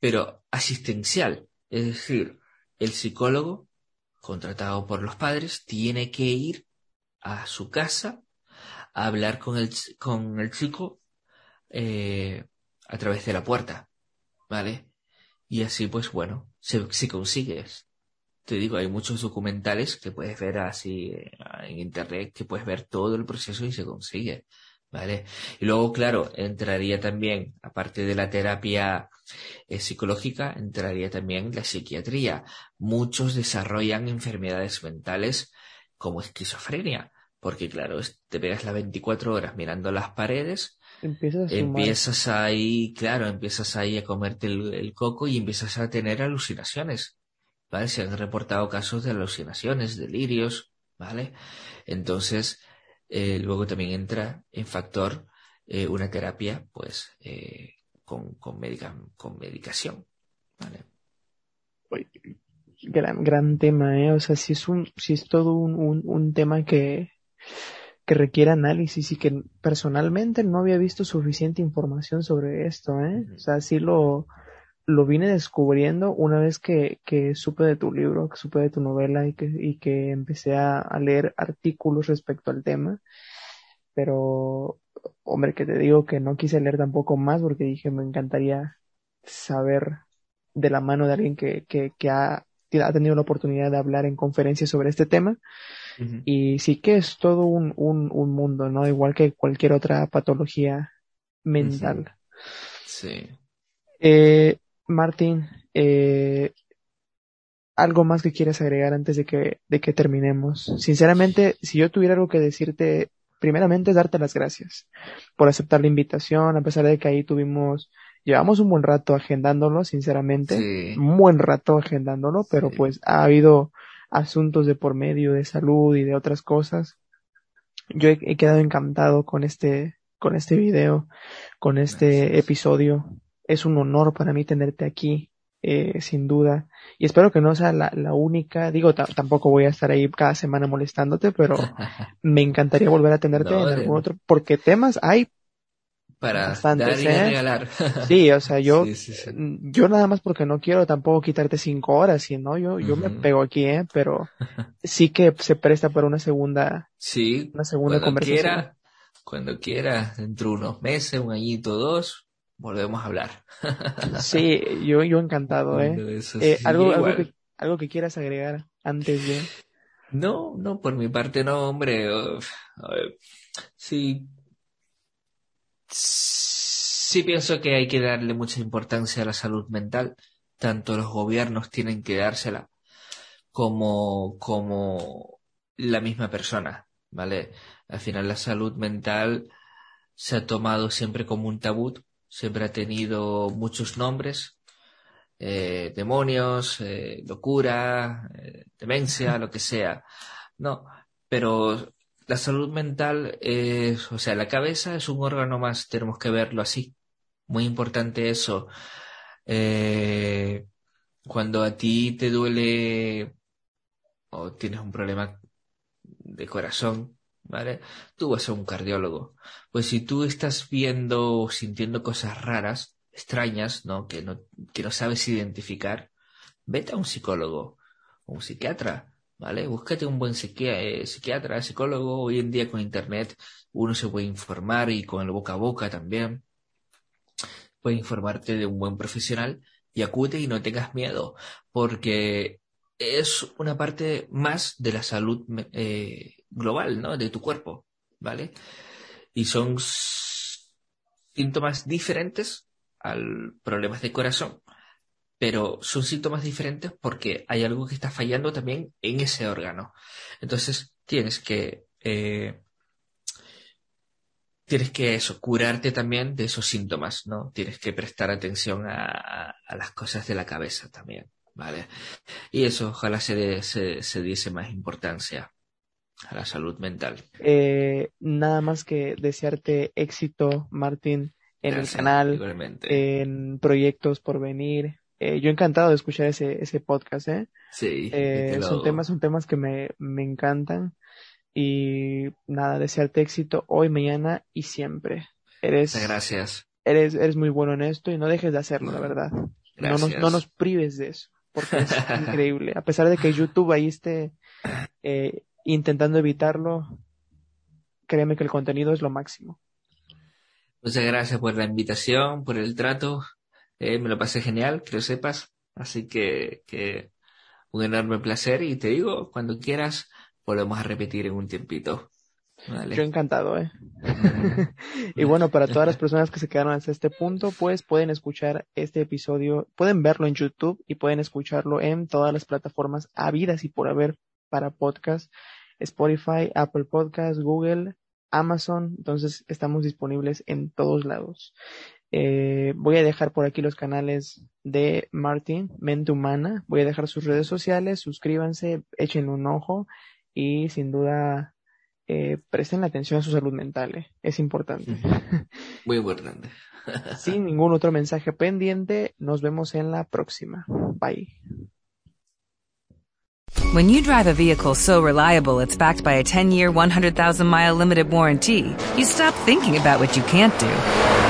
[SPEAKER 2] pero asistencial. Es decir el psicólogo contratado por los padres tiene que ir a su casa a hablar con el, con el chico eh, a través de la puerta, ¿vale? Y así, pues bueno, se, se consigue. Te digo, hay muchos documentales que puedes ver así eh, en internet, que puedes ver todo el proceso y se consigue, ¿vale? Y luego, claro, entraría también, aparte de la terapia eh, psicológica, entraría también la psiquiatría. Muchos desarrollan enfermedades mentales como esquizofrenia, porque claro, te pegas las 24 horas mirando las paredes, empiezas, empiezas ahí, claro, empiezas ahí a comerte el, coco y empiezas a tener alucinaciones, ¿vale? Se han reportado casos de alucinaciones, delirios, ¿vale? Entonces, eh, luego también entra en factor eh, una terapia, pues, eh, con, con, con medicación, ¿vale?
[SPEAKER 1] gran, gran tema, ¿eh? O sea, si es un, si es todo un, un, un tema que, que requiere análisis y que personalmente no había visto suficiente información sobre esto, ¿eh? O sea, sí lo, lo vine descubriendo una vez que, que supe de tu libro, que supe de tu novela y que, y que empecé a, a leer artículos respecto al tema. Pero, hombre, que te digo que no quise leer tampoco más porque dije me encantaría saber de la mano de alguien que, que, que ha ha tenido la oportunidad de hablar en conferencias sobre este tema. Y sí que es todo un, un, un, mundo, ¿no? Igual que cualquier otra patología mental.
[SPEAKER 2] Sí.
[SPEAKER 1] Eh, Martín, eh, algo más que quieras agregar antes de que, de que terminemos. Sinceramente, si yo tuviera algo que decirte primeramente darte las gracias por aceptar la invitación, a pesar de que ahí tuvimos, llevamos un buen rato agendándolo, sinceramente, un buen rato agendándolo, pero pues ha habido asuntos de por medio de salud y de otras cosas. Yo he, quedado encantado con este, con este video, con este episodio. Es un honor para mí tenerte aquí, eh, sin duda. Y espero que no sea la, la única. Digo, tampoco voy a estar ahí cada semana molestándote, pero me encantaría volver a tenerte en algún otro, porque temas hay
[SPEAKER 2] para dar y ¿eh? regalar.
[SPEAKER 1] Sí, o sea, yo, yo nada más porque no quiero tampoco quitarte cinco horas, sino yo, yo me pego aquí, ¿eh? Pero sí que se presta para una segunda,
[SPEAKER 2] sí,
[SPEAKER 1] una segunda
[SPEAKER 2] cuando Quiera, cuando quiera, dentro de unos meses, un añito, dos, volvemos a hablar.
[SPEAKER 1] sí, yo, yo encantado, ¿eh? eh algo, algo que, algo que quieras agregar antes de.
[SPEAKER 2] No, no, por mi parte no, hombre. sí, Sí pienso que hay que darle mucha importancia a la salud mental. Tanto los gobiernos tienen que dársela como, como la misma persona, ¿vale? Al final la salud mental se ha tomado siempre como un tabú, siempre ha tenido muchos nombres, eh, demonios, eh, locura, eh, demencia, lo que sea. No, pero la salud mental es, o sea, la cabeza es un órgano más, tenemos que verlo así. Muy importante eso. Eh, cuando a ti te duele o tienes un problema de corazón, ¿vale? Tú vas a un cardiólogo. Pues si tú estás viendo o sintiendo cosas raras, extrañas, ¿no? Que no, que no sabes identificar, vete a un psicólogo un psiquiatra ¿vale? Búscate un buen eh, psiquiatra, psicólogo. Hoy en día con internet uno se puede informar y con el boca a boca también. Puedes informarte de un buen profesional y acude y no tengas miedo, porque es una parte más de la salud eh, global, ¿no? De tu cuerpo, ¿vale? Y son síntomas diferentes al problemas de corazón pero son síntomas diferentes porque hay algo que está fallando también en ese órgano. Entonces tienes que eh, tienes que eso, curarte también de esos síntomas, ¿no? Tienes que prestar atención a, las cosas de la cabeza también, ¿vale? Y eso, ojalá se, se, diese más importancia a la salud mental.
[SPEAKER 1] Eh, nada más que desearte éxito, Martín, en el canal, en proyectos por venir, eh, yo encantado de escuchar ese, ese podcast, ¿eh?
[SPEAKER 2] Sí.
[SPEAKER 1] Eh, son temas, son temas que me, me encantan. Y nada, desearte éxito hoy, mañana y siempre. Eres.
[SPEAKER 2] Gracias.
[SPEAKER 1] Eres, eres muy bueno en esto y no dejes de hacerlo, la verdad. No nos, no nos prives de eso, porque es increíble. A pesar de que YouTube ahí esté eh, intentando evitarlo, créeme que el contenido es lo máximo.
[SPEAKER 2] Muchas gracias por la invitación, por el trato. Eh, me lo pasé genial, que lo sepas. Así que, que un enorme placer y te digo, cuando quieras, volvemos a repetir en un tiempito.
[SPEAKER 1] Yo encantado, ¿eh? y bueno, para todas las personas que se quedaron hasta este punto, pues pueden escuchar este episodio, pueden verlo en YouTube y pueden escucharlo en todas las plataformas habidas y por haber para podcast, Spotify, Apple Podcast, Google, Amazon, entonces estamos disponibles en todos lados. Eh, voy a dejar por aquí los canales de Martin, Mente Humana. Voy a dejar sus redes sociales. Suscríbanse, echen un ojo y sin duda eh, presten atención a su salud mental. Eh. Es importante.
[SPEAKER 2] Muy importante.
[SPEAKER 1] Sin ningún otro mensaje pendiente, nos vemos en la próxima. Bye.
[SPEAKER 3] When you drive a vehicle so reliable it's backed by a 10-year, 100,000 mile limited warranty, you stop thinking about what you can't do